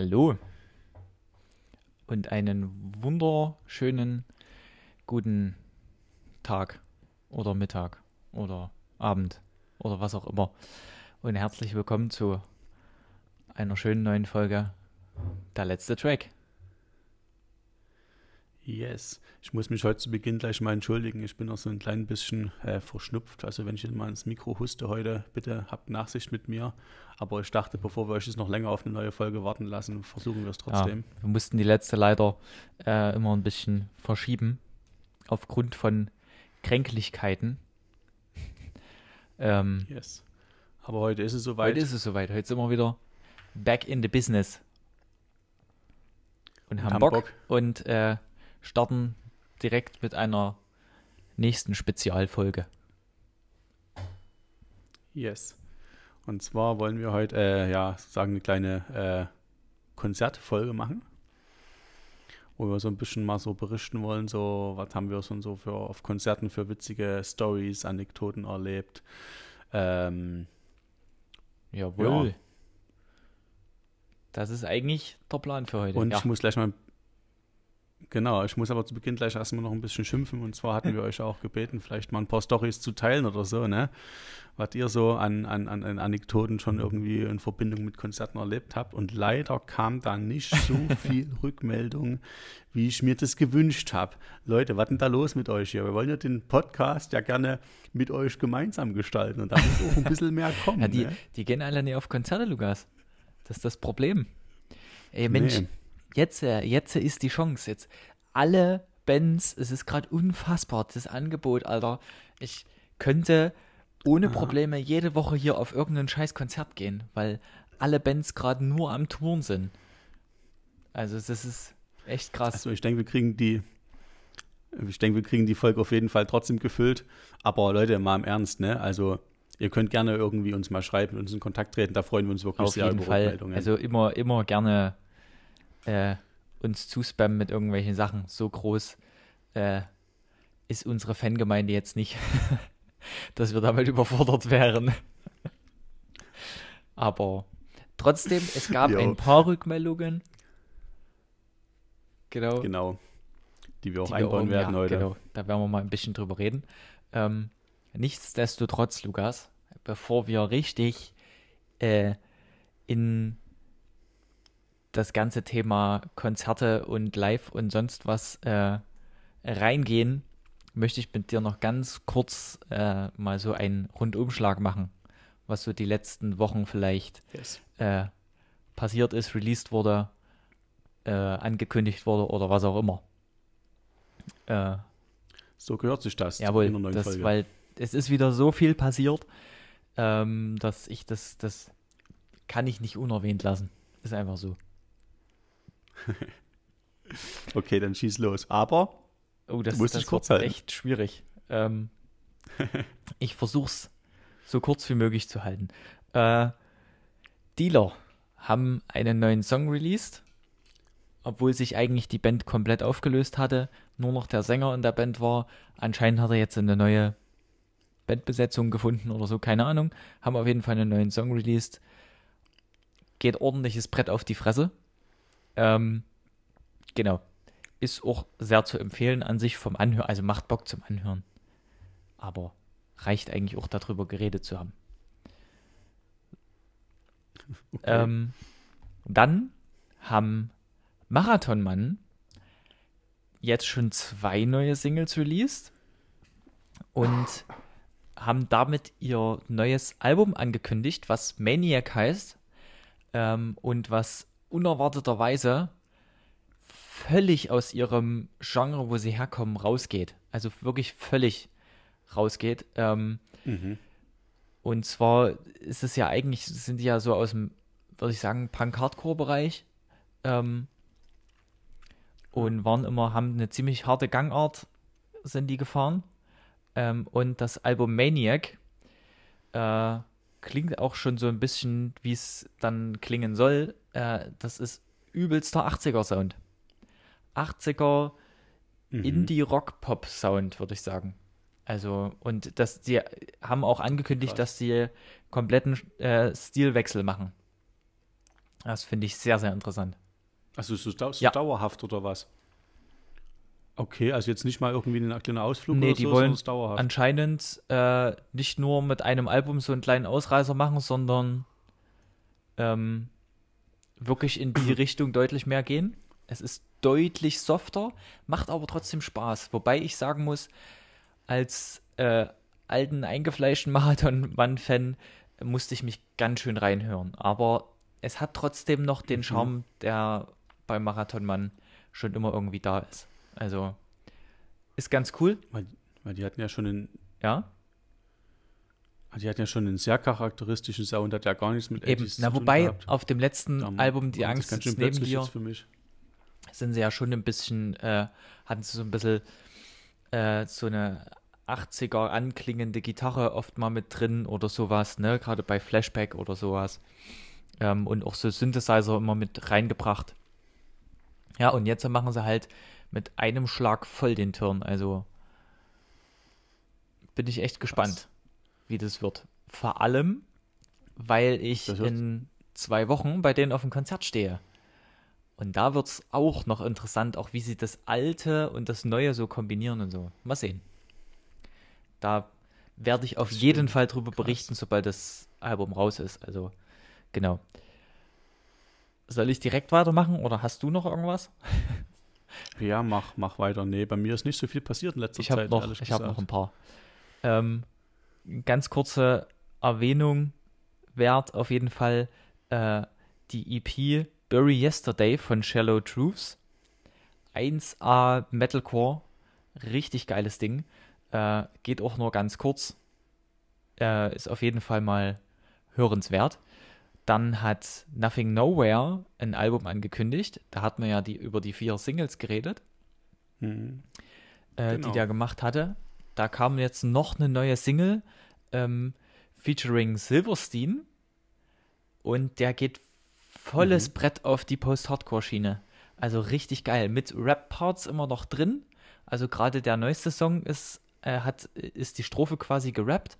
Hallo. Und einen wunderschönen guten Tag oder Mittag oder Abend oder was auch immer. Und herzlich willkommen zu einer schönen neuen Folge Der letzte Track. Yes. Ich muss mich heute zu Beginn gleich mal entschuldigen. Ich bin noch so ein klein bisschen äh, verschnupft. Also wenn ich mal ins Mikro huste heute, bitte habt Nachsicht mit mir. Aber ich dachte, bevor wir euch jetzt noch länger auf eine neue Folge warten lassen, versuchen wir es trotzdem. Ja, wir mussten die letzte leider äh, immer ein bisschen verschieben. Aufgrund von Kränklichkeiten. ähm, yes. Aber heute ist es soweit. Heute ist es soweit. Heute sind wir wieder back in the business. Und haben, haben Bock, Bock. und äh, starten direkt mit einer nächsten Spezialfolge. Yes. Und zwar wollen wir heute, äh, ja, sagen eine kleine äh, Konzertfolge machen, wo wir so ein bisschen mal so berichten wollen, so was haben wir schon so für auf Konzerten für witzige Stories, Anekdoten erlebt. Ähm, Jawohl. Ja. Das ist eigentlich der Plan für heute. und ja. ich muss gleich mal, genau, ich muss aber zu Beginn gleich erstmal noch ein bisschen schimpfen. Und zwar hatten wir euch auch gebeten, vielleicht mal ein paar Stories zu teilen oder so, ne? Was ihr so an, an, an an Anekdoten schon irgendwie in Verbindung mit Konzerten erlebt habt. Und leider kam da nicht so viel Rückmeldung, wie ich mir das gewünscht habe. Leute, was denn da los mit euch hier? Wir wollen ja den Podcast ja gerne mit euch gemeinsam gestalten. Und da muss auch ein bisschen mehr kommen. ja, die, ne? die gehen alle nicht auf Konzerte, Lukas. Das ist das Problem. Ey, Mensch, Nee. Jetzt, äh, jetzt ist die Chance. Jetzt alle Bands, es ist gerade unfassbar, das Angebot, Alter. Ich könnte ohne Probleme jede Woche hier auf irgendein scheiß Konzert gehen, weil alle Bands gerade nur am Touren sind. Also das ist echt krass. Also ich denke, wir kriegen die, ich denke, wir kriegen die Folge auf jeden Fall trotzdem gefüllt. Aber Leute, mal im Ernst, ne? Also ihr könnt gerne irgendwie uns mal schreiben, uns in Kontakt treten. Da freuen wir uns wirklich Auf sehr jeden über Fall. Also immer, immer gerne äh, uns zuspammen mit irgendwelchen Sachen. So groß äh, ist unsere Fangemeinde jetzt nicht, dass wir damit überfordert wären. Aber trotzdem, es gab Jo. ein paar Rückmeldungen. Genau. genau. Die wir auch die wir einbauen irgendwie- werden ja, heute. Genau, da werden wir mal ein bisschen drüber reden. Ähm, nichtsdestotrotz, Lukas, bevor wir richtig äh, in das ganze Thema Konzerte und Live und sonst was äh, reingehen, möchte ich mit dir noch ganz kurz äh, mal so einen Rundumschlag machen, was so die letzten Wochen vielleicht Yes. äh, passiert ist, released wurde, äh, angekündigt wurde oder was auch immer. Äh, So gehört sich das jawohl, in der neuen das, Folge. weil es ist wieder so viel passiert, ähm, dass ich das, das kann ich nicht unerwähnt lassen. Ist einfach so. okay, dann schieß los. Aber Oh, das, musst das dich kurz halten. echt schwierig. Ähm, ich versuch's so kurz wie möglich zu halten. Äh, Dealer haben einen neuen Song released, obwohl sich eigentlich die Band komplett aufgelöst hatte. Nur noch der Sänger in der Band war. Anscheinend hat er jetzt eine neue Bandbesetzung gefunden oder so, keine Ahnung. Haben auf jeden Fall einen neuen Song released. Geht ordentliches Brett auf die Fresse. Ähm, genau ist auch sehr zu empfehlen an sich vom Anhören, also macht Bock zum Anhören. Aber reicht eigentlich auch darüber geredet zu haben. okay. Ähm, dann haben Marathonmann jetzt schon zwei neue Singles released und haben damit ihr neues Album angekündigt, was Maniac heißt ähm, und was unerwarteterweise völlig aus ihrem Genre, wo sie herkommen, rausgeht. Also wirklich völlig rausgeht. Ähm, mhm. und zwar ist es ja eigentlich, sind die ja so aus dem, würde ich sagen, Punk-Hardcore-Bereich. Ähm, und waren immer, haben eine ziemlich harte Gangart, sind die gefahren. Ähm, und das Album Maniac äh, klingt auch schon so ein bisschen, wie es dann klingen soll. Äh, das ist übelster 80er-Sound. 80er Mhm. Indie-Rock-Pop-Sound, würde ich sagen. Also, und das, die haben auch angekündigt, Krass. dass sie kompletten äh, Stilwechsel machen. Das finde ich sehr, sehr interessant. Also so, so Ja. dauerhaft oder was? Okay, also jetzt nicht mal irgendwie einen kleinen Ausflug Nee, oder die so, wollen dauerhaft. Anscheinend äh, nicht nur mit einem Album so einen kleinen Ausreißer machen, sondern ähm, wirklich in die Richtung deutlich mehr gehen. Es ist deutlich softer, macht aber trotzdem Spaß. Wobei ich sagen muss, als äh, alten, eingefleischten Marathon-Mann-Fan musste ich mich ganz schön reinhören. Aber es hat trotzdem noch den Mhm. Charme, der beim Marathonmann schon immer irgendwie da ist. Also ist ganz cool, weil, weil die hatten ja schon einen, ja. Die hatten ja schon einen sehr charakteristischen Sound, hat ja gar nichts mit Eben. Na, zu tun wobei gehabt. auf dem letzten Da Album Die Angst ganz schön neben dir für mich. sind sie ja schon ein bisschen, äh, hatten sie so ein bisschen äh, so eine 80er anklingende Gitarre oft mal mit drin oder sowas, ne? Gerade bei Flashback oder sowas. Ähm, und auch so Synthesizer immer mit reingebracht. Ja, und jetzt machen sie halt mit einem Schlag voll den Turn. Also bin ich echt gespannt, wie das wird. Vor allem, weil ich in zwei Wochen bei denen auf dem Konzert stehe. Und da wird es auch noch interessant, auch wie sie das Alte und das Neue so kombinieren und so. Mal sehen. Da werde ich auf jeden. Fall drüber Krass. berichten, sobald das Album raus ist. Also, genau. Soll ich direkt weitermachen oder hast du noch irgendwas? Ja, mach, mach weiter. Nee, bei mir ist nicht so viel passiert in letzter Ich habe Zeit, noch, ich hab gesagt. noch ein paar. Ähm, ganz kurze Erwähnung wert auf jeden Fall äh, die EP Bury Yesterday von Shallow Truths. 1A Metalcore, richtig geiles Ding. Äh, geht auch nur ganz kurz. Äh, ist auf jeden Fall mal hörenswert. Dann hat Nothing Nowhere ein Album angekündigt. Da hat man ja die, über die vier Singles geredet Mhm. äh, Genau. die der gemacht hatte. Da kam jetzt noch eine neue Single ähm, featuring Silverstein und der geht volles Mhm. Brett auf die Post-Hardcore-Schiene. Also richtig geil. Mit Rap-Parts immer noch drin. Also gerade der neueste Song ist, äh, hat, ist die Strophe quasi gerappt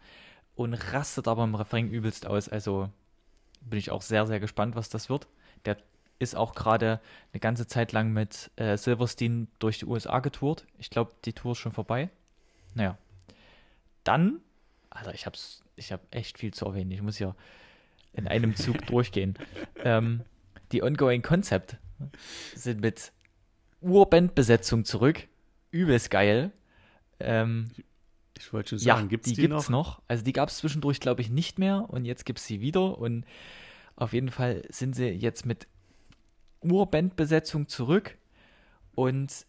und rastet aber im Refrain übelst aus. Also bin ich auch sehr, sehr gespannt, was das wird. Der ist auch gerade eine ganze Zeit lang mit äh, Silverstein durch die USA getourt. Ich glaube, die Tour ist schon vorbei. Naja. Dann, Alter, ich hab's, ich hab echt viel zu erwähnen. Ich muss hier in einem Zug durchgehen. Ähm, die Ongoing Concept sind mit Urbandbesetzung zurück. Übelst geil. Ähm, Ich wollte schon ja, sagen, gibt's die, die, gibt's noch? noch? Also die gab es zwischendurch, glaube ich, nicht mehr und jetzt gibt es sie wieder und auf jeden Fall sind sie jetzt mit Urbandbesetzung zurück und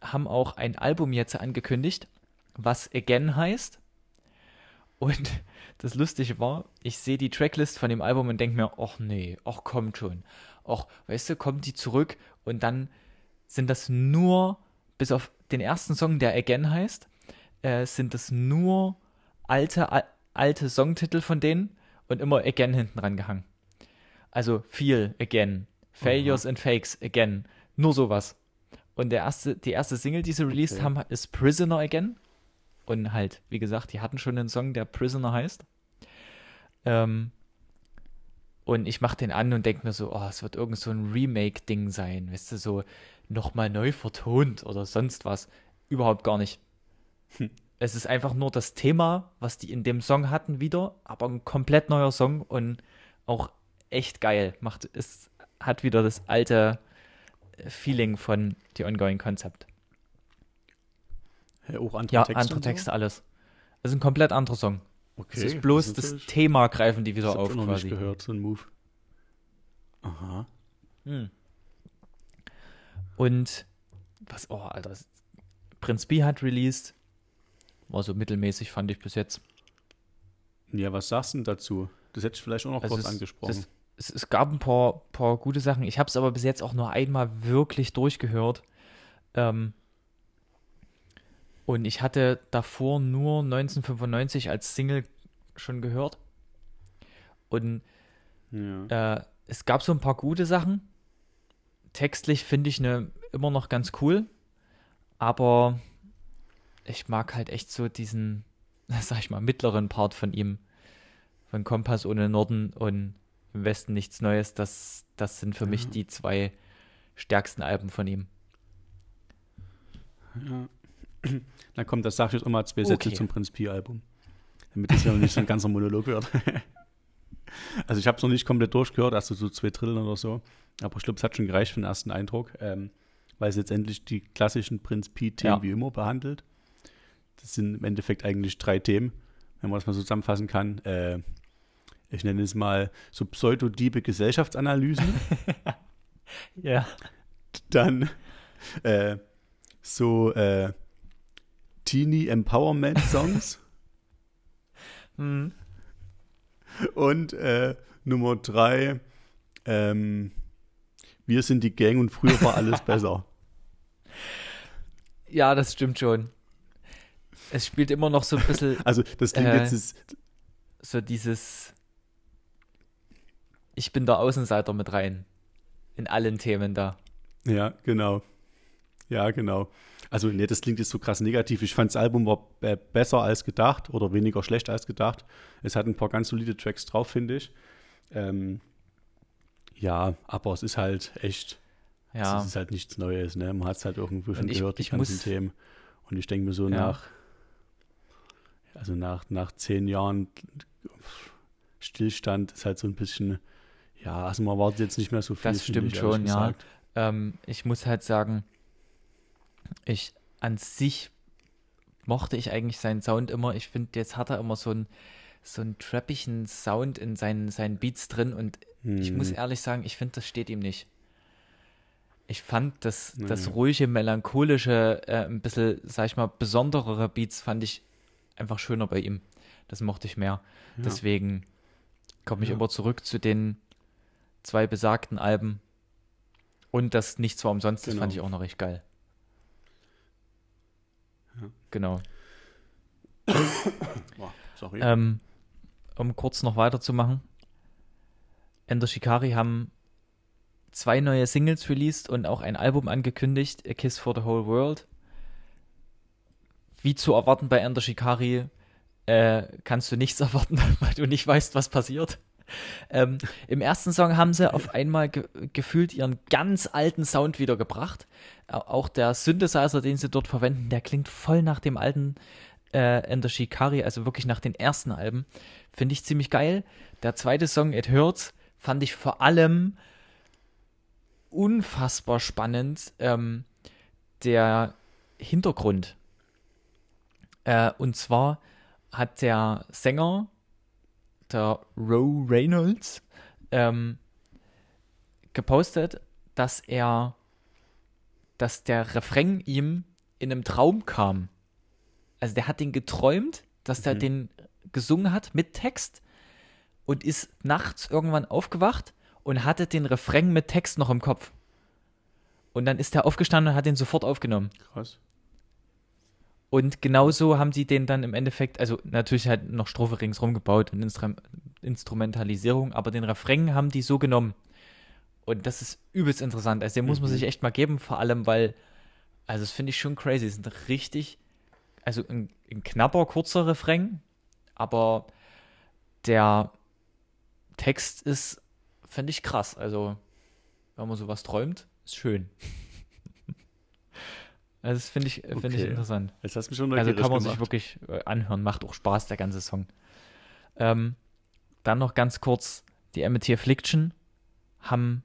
haben auch ein Album jetzt angekündigt, was Again heißt. Und das Lustige war, ich sehe die Tracklist von dem Album und denke mir, ach nee, ach kommt schon. Ach, weißt du, kommt die zurück und dann sind das nur, bis auf den ersten Song, der Again heißt, äh, sind das nur alte, al alte Songtitel von denen und immer Again hinten dran gehangen. Also viel Again, Failures and Fakes Again, nur sowas. Und der erste, die erste Single, die sie released Okay. haben, ist Prisoner Again. Und halt, wie gesagt, die hatten schon einen Song, der Prisoner heißt. Ähm, und ich mache den an und denke mir so, oh, es wird irgend so ein Remake-Ding sein, weißt du, so nochmal neu vertont oder sonst was. Überhaupt gar nicht. Es ist einfach nur das Thema, was die in dem Song hatten, wieder, aber ein komplett neuer Song und auch echt geil. Macht, es hat wieder das alte Feeling von The Ongoing Concept. Auch andere Ja, Texte andere und so? Texte, alles. Es ist ein komplett anderer Song. Okay. es ist bloß ist das Thema greifen die wieder das auf ich noch quasi. nicht gehört, so ein Move. Aha. Hm. Und was, oh, Alter, das- Prinz B hat released. War so mittelmäßig, fand ich bis jetzt. Ja, was sagst du denn dazu? Das hätte ich vielleicht auch noch Also kurz es- angesprochen. das- Es, es gab ein paar, paar gute Sachen. Ich habe es aber bis jetzt auch nur einmal wirklich durchgehört. Ähm, und ich hatte davor nur 1995 als Single schon gehört. Und ja. Äh, es gab so ein paar gute Sachen. Textlich finde ich ne immer noch ganz cool. Aber ich mag halt echt so diesen, sag ich mal, mittleren Part von ihm. Von Kompass ohne Norden und im Westen nichts Neues. Das, das sind für ja. mich die zwei stärksten Alben von ihm. Ja. Dann kommt das, sag ich jetzt immer, zwei Sätze okay. zum Prinz Pi-Album. Damit das ja nicht so ein ganzer Monolog wird. also ich habe es noch nicht komplett durchgehört, also so zwei Drittel oder so. Aber ich glaube, es hat schon gereicht für den ersten Eindruck, ähm, weil es letztendlich die klassischen Prinz Pi-Themen ja. wie immer behandelt. Das sind im Endeffekt eigentlich drei Themen, wenn man das mal so zusammenfassen kann. Äh, ich nenne es mal so pseudodiebe Gesellschaftsanalysen. ja. Dann äh, so äh, Teenie Empowerment Songs. hm. Und äh, Nummer drei, ähm, wir sind die Gang und früher war alles besser. Ja, das stimmt schon. Es spielt immer noch so ein bisschen. Also, das klingt äh, jetzt. Ist, so dieses. Ich bin der Außenseiter mit rein. In allen Themen da. Ja, genau. Ja, genau. Also, nee, das klingt jetzt so krass negativ. Ich fand das Album war besser als gedacht oder weniger schlecht als gedacht. Es hat ein paar ganz solide Tracks drauf, finde ich. Ähm, ja, aber es ist halt echt. Ja. Es ist halt nichts Neues, ne? Man hat es halt irgendwo schon ich, gehört, die ganzen muss, Themen. Und ich denke mir so ja. nach, also nach, nach zehn Jahren Stillstand ist halt so ein bisschen, ja, also man wartet jetzt nicht mehr so viel. Das stimmt ich, schon, ja. Ähm, ich muss halt sagen, ich an sich mochte ich eigentlich seinen Sound immer. Ich finde, jetzt hat er immer so einen, so einen trappigen Sound in seinen, seinen Beats drin und hm. ich muss mhm. ehrlich sagen, ich finde, das steht ihm nicht. Ich fand das, naja. das ruhige, melancholische, äh, ein bisschen, sag ich mal, besonderere Beats fand ich einfach schöner bei ihm. Das mochte ich mehr. Ja. Deswegen komme ich ja. immer zurück zu den zwei besagten Alben. Und das nicht zwar umsonst, genau. das fand genau. ich auch noch recht geil. Ja. Genau. sorry. Ähm, um kurz noch weiterzumachen. Ender Shikari haben zwei neue Singles released und auch ein Album angekündigt, A Kiss for the Whole World. Wie zu erwarten bei Ender Shikari äh, kannst du nichts erwarten, weil du nicht weißt, was passiert. Ähm, Im ersten Song haben sie auf einmal ge gefühlt ihren ganz alten Sound wiedergebracht. Auch der Synthesizer, den sie dort verwenden, der klingt voll nach dem alten äh, Ender Shikari, also wirklich nach den ersten Alben. Finde ich ziemlich geil. Der zweite Song, It Hurts, fand ich vor allem unfassbar spannend. Ähm, der Hintergrund. Äh, und zwar hat der Sänger der Roe Reynolds ähm, gepostet, dass er, dass der Refrain ihm in einem Traum kam. Also der hat den geträumt, dass mhm. der den gesungen hat mit Text und ist nachts irgendwann aufgewacht und hatte den Refrain mit Text noch im Kopf. Und dann ist er aufgestanden und hat den sofort aufgenommen. Krass. Und genauso haben sie den dann im Endeffekt, also natürlich halt noch Strophe ringsrum gebaut und Instru Instrumentalisierung, aber den Refrain haben die so genommen. Und das ist übelst interessant. Also den mhm. muss man mhm. sich echt mal geben, vor allem, weil, also das finde ich schon crazy. Es sind richtig, also ein, ein knapper, kurzer Refrain, aber der Text ist, finde ich krass. Also, wenn man sowas träumt, ist schön. Also das finde ich, find okay. ich interessant. Jetzt hast du mich schon Also kann man gemacht. sich wirklich äh, anhören, macht auch Spaß, der ganze Song. Ähm, dann noch ganz kurz, die Amity Affliction haben,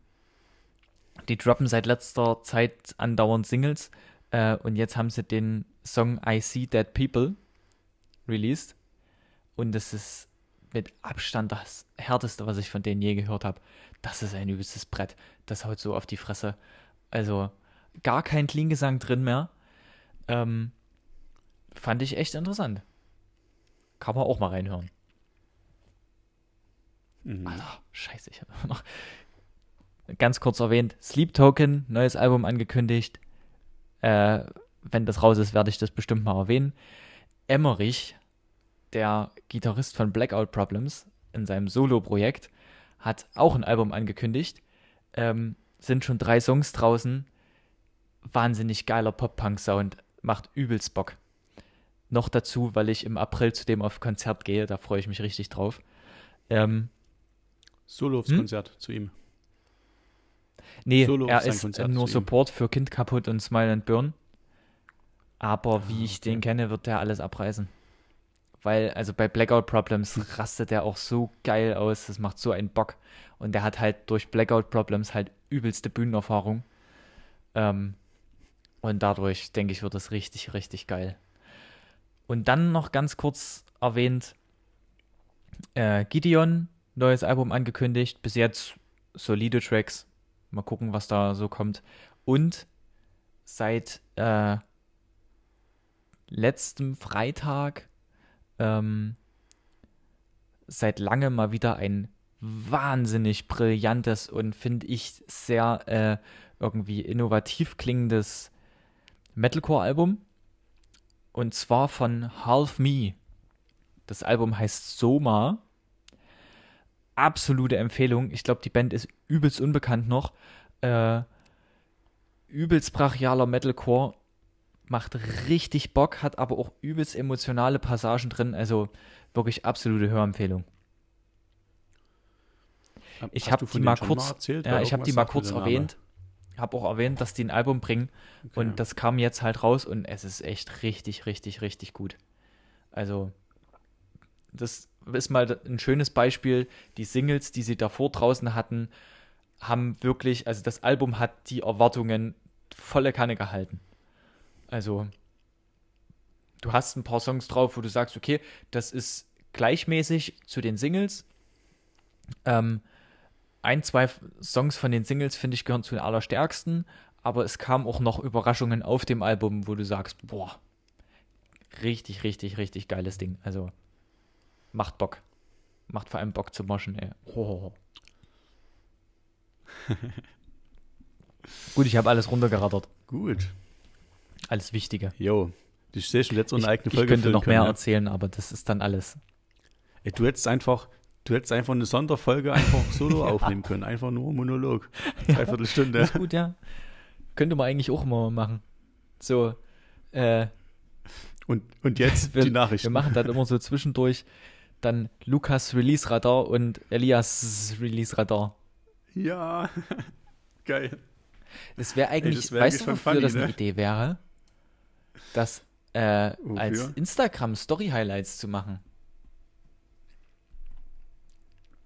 die droppen seit letzter Zeit andauernd Singles äh, und jetzt haben sie den Song I See Dead People released und das ist mit Abstand das härteste, was ich von denen je gehört habe. Das ist ein übelstes Brett. Das haut so auf die Fresse. Also, gar kein Klingesang drin mehr. Ähm, fand ich echt interessant. Kann man auch mal reinhören. Mhm. Alter, scheiße, ich habe noch ganz kurz erwähnt, Sleep Token, neues Album angekündigt. Äh, wenn das raus ist, werde ich das bestimmt mal erwähnen. Emmerich, der Gitarrist von Blackout Problems in seinem Solo-Projekt, hat auch ein Album angekündigt. Ähm, sind schon drei Songs draußen wahnsinnig geiler Pop-Punk-Sound. Macht übelst Bock. noch dazu, weil ich im April zu dem auf Konzert gehe. Da freue ich mich richtig drauf. Ähm, Solo aufs Hm? Konzert zu ihm. nee, Solo er ist Konzert nur zu ihm. Support für Kind kaputt und Smile and Burn. Aber wie ich den kenne, wird der alles abreißen. Weil, also bei Blackout Problems rastet der auch so geil aus. Das macht so einen Bock. Und der hat halt durch Blackout Problems halt übelste Bühnenerfahrung. Ähm, und dadurch, denke ich, wird das richtig, richtig geil. Und dann noch ganz kurz erwähnt, äh, Gideon, neues Album angekündigt. Bis jetzt solide Tracks. Mal gucken, was da so kommt. Und seit äh, letztem Freitag ähm, seit langem mal wieder ein wahnsinnig brillantes und finde ich sehr äh, irgendwie innovativ klingendes Metalcore-Album. Und zwar von Half Me. Das Album heißt Soma. Absolute Empfehlung. Ich glaube, die Band ist übelst unbekannt noch. Äh, übelst brachialer Metalcore. Macht richtig Bock, hat aber auch übelst emotionale Passagen drin. Also wirklich absolute Hörempfehlung. Ich habe die mal erzählt? ja, ich habe die mal kurz erwähnt. Habe auch erwähnt, dass die ein Album bringen. Okay. Und das kam jetzt halt raus und es ist echt richtig, richtig, richtig gut. Also, das ist mal ein schönes Beispiel. Die Singles, die sie davor draußen hatten, haben wirklich, also das Album hat die Erwartungen volle Kanne gehalten. Also, du hast ein paar Songs drauf, wo du sagst, okay, das ist gleichmäßig zu den Singles. Ähm, ein, zwei Songs von den Singles, finde ich, gehören zu den allerstärksten, aber es kamen auch noch Überraschungen auf dem Album, wo du sagst, boah, richtig, richtig, richtig geiles Ding. Also, macht Bock. Macht vor allem Bock zu moschen, ey. Hohoho. Gut, ich habe alles runtergerattert. Gut. Alles Wichtige. Jo. Die Station letzte Ich, eine eigene ich Folge könnte füllen noch können, mehr ja. erzählen, aber das ist dann alles. Ey, du hättest einfach, du hättest einfach eine Sonderfolge einfach solo aufnehmen können. Einfach nur Monolog. Dreiviertel Stunde. Ist gut, ja. Könnte man eigentlich auch mal machen. So, äh, Und, und jetzt wir, die wir Nachrichten. machen dann immer so zwischendurch dann Lukas Release Radar und Elias Release Radar. Ja. Geil. Das wäre eigentlich, das wär weißt eigentlich du, wofür funny, das eine ne? Idee wäre? Das äh, als Instagram Story Highlights zu machen.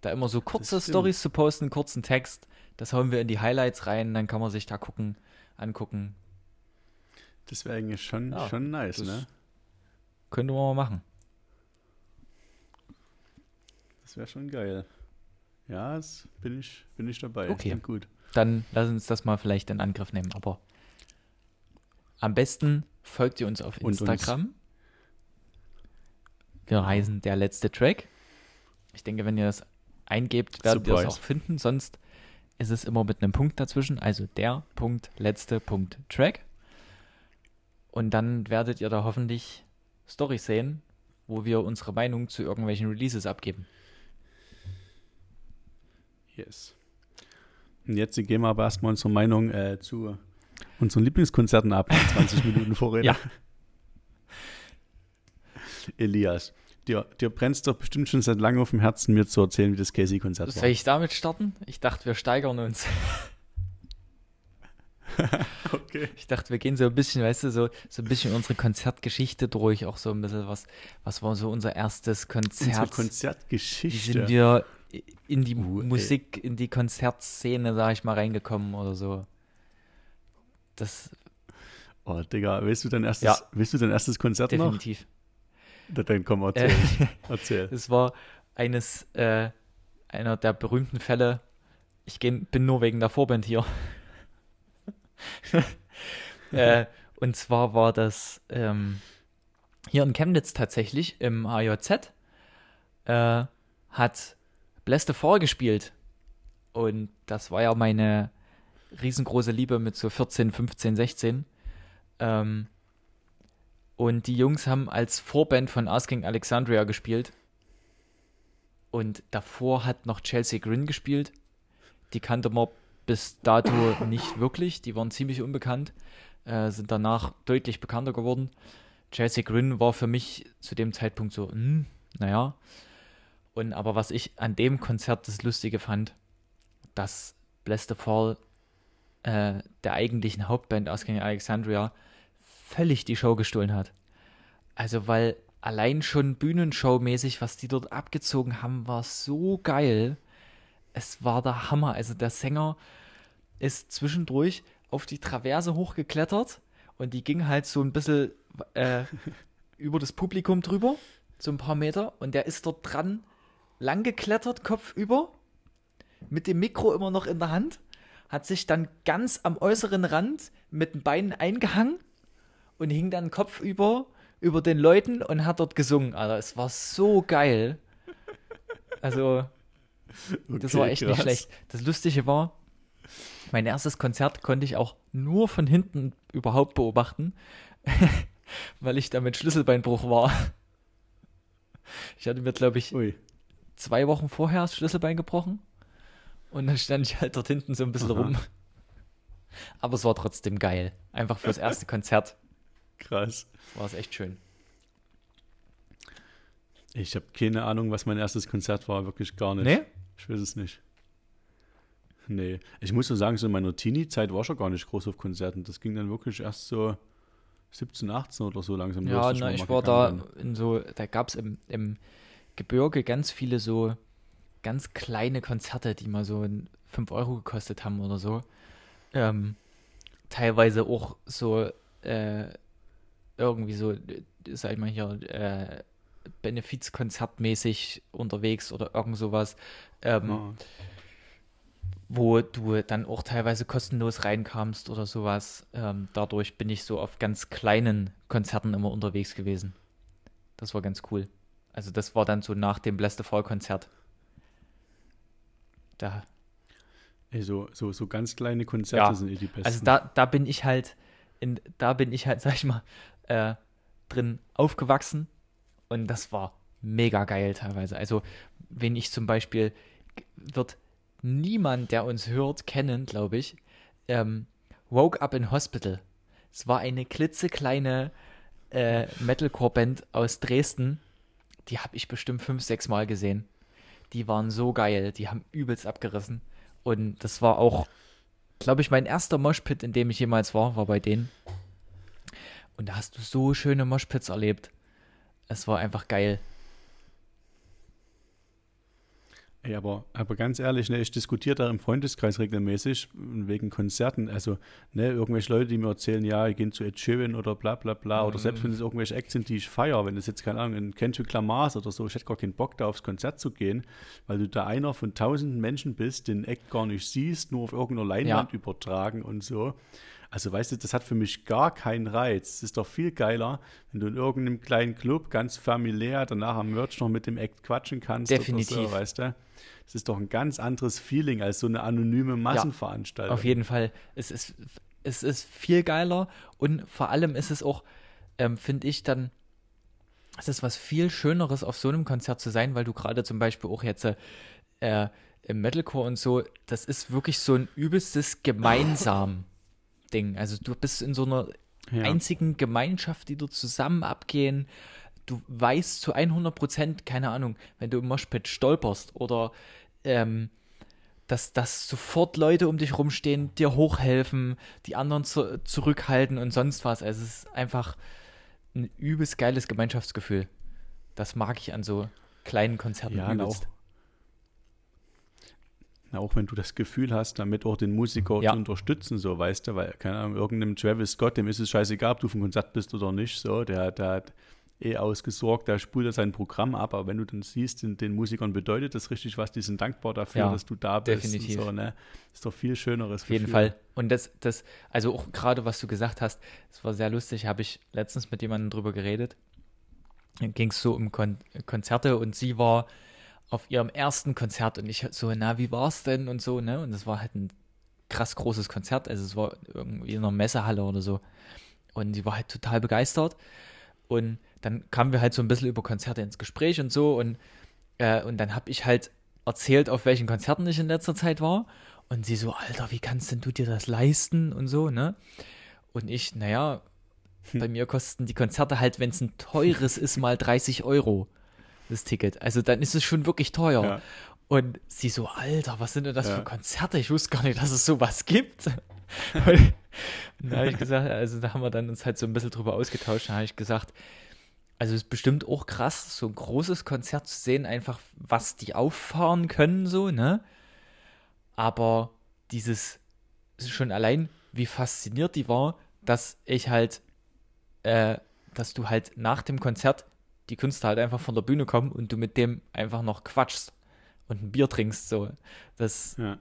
Da immer so kurze. Stories zu posten, kurzen Text, das hauen wir in die Highlights rein, dann kann man sich da gucken, angucken. Das wäre eigentlich schon, Ja, schon nice, ne? Könnte man mal machen. Das wäre schon geil. Ja, das bin ich, bin ich dabei. Okay. Klingt gut. Dann lass uns das mal vielleicht in Angriff nehmen. Aber am besten folgt ihr uns auf Und uns. Instagram. Wir heißen der letzte Track. Ich denke, wenn ihr das eingebt, werdet ihr es auch finden. Sonst ist es immer mit einem Punkt dazwischen. Also der Punkt, letzte Punkt Track. Und dann werdet ihr da hoffentlich Storys sehen, wo wir unsere Meinung zu irgendwelchen Releases abgeben. Yes. Und jetzt gehen wir aber erstmal unsere Meinung äh, zu unseren Lieblingskonzerten ab. 20 Minuten vorher. Ja. Elias, dir, dir brennt doch bestimmt schon seit langem auf dem Herzen, mir zu erzählen, wie das Casey-Konzert war. Soll ich damit starten? Ich dachte, wir steigern uns. Okay. Ich dachte, wir gehen so ein bisschen, weißt du, so, so ein bisschen unsere Konzertgeschichte durch, auch so ein bisschen was, was war so unser erstes Unsere Konzert? Wie Konzertgeschichte. sind wir in die Uh, ey. Musik, in die Konzertszene, sag ich mal, reingekommen oder so? Das oh, Digga, willst du dein erstes, Ja. willst du dein erstes Konzert definitiv. noch? Dann komm, erzähl. Äh, erzähl. es war eines, äh, einer der berühmten Fälle. Ich geh, bin nur wegen der Vorband hier. äh, und zwar war das ähm, hier in Chemnitz tatsächlich im AJZ. Äh, hat Bless the Fall gespielt. Und das war ja meine riesengroße Liebe mit so 14, 15, 16. Ähm, und die Jungs haben als Vorband von Asking Alexandria gespielt. Und davor hat noch Chelsea Grin gespielt. Die kannte man bis dato nicht wirklich. Die waren ziemlich unbekannt. Äh, sind danach deutlich bekannter geworden. Chelsea Grin war für mich zu dem Zeitpunkt so, hm, naja. Und aber was ich an dem Konzert das Lustige fand, dass Bless the Fall äh, der eigentlichen Hauptband aus King Alexandria völlig die Show gestohlen hat. Also, weil allein schon Bühnenshow-mäßig, was die dort abgezogen haben, war so geil. Es war der Hammer. Also, der Sänger ist zwischendurch auf die Traverse hochgeklettert und die ging halt so ein bisschen äh, über das Publikum drüber, so ein paar Meter, und der ist dort dran lang geklettert, kopfüber, mit dem Mikro immer noch in der Hand, hat sich dann ganz am äußeren Rand mit den Beinen eingehangen und hing dann kopfüber über den Leuten und hat dort gesungen, Alter. Es war so geil. Also, okay, das war echt krass. nicht schlecht. Das Lustige war, mein erstes Konzert konnte ich auch nur von hinten überhaupt beobachten, weil ich da mit Schlüsselbeinbruch war. Ich hatte mir, glaube ich, Ui. zwei Wochen vorher das Schlüsselbein gebrochen. Und dann stand ich halt dort hinten so ein bisschen Aha. rum. Aber es war trotzdem geil. Einfach fürs erste Konzert. Krass. War es echt schön. Ich habe keine Ahnung, was mein erstes Konzert war, wirklich gar nicht. Nee? Ich weiß es nicht. Nee. Ich muss so sagen, so in meiner Teenie-Zeit war ich schon gar nicht groß auf Konzerten. Das ging dann wirklich erst so 17, 18 oder so langsam ja, los. Ja, ich war da bin. in so, da gab es im, im Gebirge ganz viele so ganz kleine Konzerte, die mal so 5 Euro gekostet haben oder so. Ähm, teilweise auch so äh, irgendwie so, sag ich mal hier, äh, Benefizkonzertmäßig unterwegs oder irgend sowas. Ähm, oh wo du dann auch teilweise kostenlos reinkamst oder sowas. Ähm, dadurch bin ich so auf ganz kleinen Konzerten immer unterwegs gewesen. Das war ganz cool. Also das war dann so nach dem Bless the Fall Konzert. Da. Ey, so, so, so ganz kleine Konzerte ja, sind eh die besten. Also da, da bin ich halt, in, da bin ich halt, sag ich mal, äh, drin aufgewachsen und das war mega geil teilweise. Also, wenn ich zum Beispiel wird niemand, der uns hört, kennen, glaube ich. Ähm, Woke Up in Hospital. Es war eine klitzekleine äh, Metalcore-Band aus Dresden. Die habe ich bestimmt fünf, sechs Mal gesehen. Die waren so geil. Die haben übelst abgerissen. Und das war auch, glaube ich, mein erster Moshpit, in dem ich jemals war, war bei denen. Und da hast du so schöne Moshpits erlebt. Es war einfach geil. Ey, aber, aber ganz ehrlich, ne, ich diskutiere da im Freundeskreis regelmäßig wegen Konzerten. Also, ne, irgendwelche Leute, die mir erzählen, ja, ich gehe zu Ed Sheeran oder bla bla bla. Mhm. Oder selbst wenn es irgendwelche Acts sind, die ich feiere, wenn es jetzt, keine Ahnung, ein Kendrick Lamar oder so, ich hätte gar keinen Bock, da aufs Konzert zu gehen, weil du da einer von tausenden Menschen bist, den Act gar nicht siehst, nur auf irgendeiner Leinwand ja. übertragen und so. Also weißt du, das hat für mich gar keinen Reiz. Es ist doch viel geiler, wenn du in irgendeinem kleinen Club ganz familiär danach am Merch noch mit dem Act quatschen kannst. Definitiv. So, weißt du? Das ist doch ein ganz anderes Feeling als so eine anonyme Massenveranstaltung. Ja, auf jeden Fall. Es ist, es ist viel geiler und vor allem ist es auch, ähm, finde ich, dann es ist was viel Schöneres, auf so einem Konzert zu sein, weil du gerade zum Beispiel auch jetzt äh, im Metalcore und so, das ist wirklich so ein übelstes gemeinsam Ding. Also du bist in so einer ja. einzigen Gemeinschaft, die dort zusammen abgehen. Du weißt zu 100 Prozent, keine Ahnung, wenn du im Moshpit stolperst oder ähm, dass, dass sofort Leute um dich rumstehen, dir hochhelfen, die anderen zu, zurückhalten und sonst was. Also es ist einfach ein übelst geiles Gemeinschaftsgefühl. Das mag ich an so kleinen Konzerten ja, übelst. Auch, auch wenn du das Gefühl hast, damit auch den Musiker ja. zu unterstützen, so weißt du, weil, keine Ahnung, irgendeinem Travis Scott, dem ist es scheißegal, ob du vom Konzert bist oder nicht, so, der, der hat eh ausgesorgt, der spult sein Programm ab, aber wenn du dann siehst, den, den Musikern bedeutet das richtig was, die sind dankbar dafür, ja, dass du da bist. Definitiv. So, ne? Ist doch viel schöneres Auf jeden Fall. Und das, das, also auch gerade was du gesagt hast, das war sehr lustig, habe ich letztens mit jemandem drüber geredet. Ging es so um Kon Konzerte und sie war auf ihrem ersten Konzert und ich so, na, wie war's denn und so, ne? Und es war halt ein krass großes Konzert, also es war irgendwie in einer Messehalle oder so. Und sie war halt total begeistert. Und dann kamen wir halt so ein bisschen über Konzerte ins Gespräch und so. Und, äh, und dann habe ich halt erzählt, auf welchen Konzerten ich in letzter Zeit war. Und sie so, Alter, wie kannst denn du dir das leisten und so, ne? Und ich, naja, bei mir kosten die Konzerte halt, wenn es ein teures ist, mal 30 Euro das Ticket. Also dann ist es schon wirklich teuer. Ja. Und sie so, Alter, was sind denn das Ja. für Konzerte? Ich wusste gar nicht, dass es sowas gibt. Und da habe ich gesagt, also da haben wir dann uns halt so ein bisschen drüber ausgetauscht. Da habe ich gesagt, also es ist bestimmt auch krass, so ein großes Konzert zu sehen, einfach was die auffahren können, so, ne? Aber dieses, schon allein, wie fasziniert die war, dass ich halt, äh, dass du halt nach dem Konzert die Künstler halt einfach von der Bühne kommen und du mit dem einfach noch quatschst und ein Bier trinkst, so. Das Ja.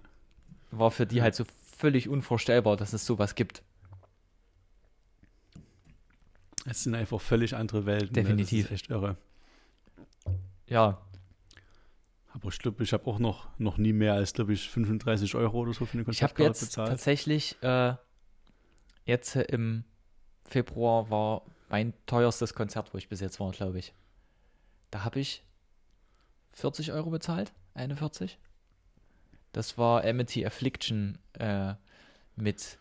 war für die halt so völlig unvorstellbar, dass es sowas gibt. Es sind einfach völlig andere Welten. Ne? Definitiv. Das ist echt irre. Ja, Aber ich glaube, ich habe auch noch, noch nie mehr als, glaube ich, 35 Euro oder so für eine ich habe Konzertkarte jetzt bezahlt. tatsächlich, äh, jetzt im Februar war mein teuerstes Konzert, wo ich bis jetzt war, glaube ich. Da habe ich 40 Euro bezahlt, 41. Das war Amity Affliction äh, mit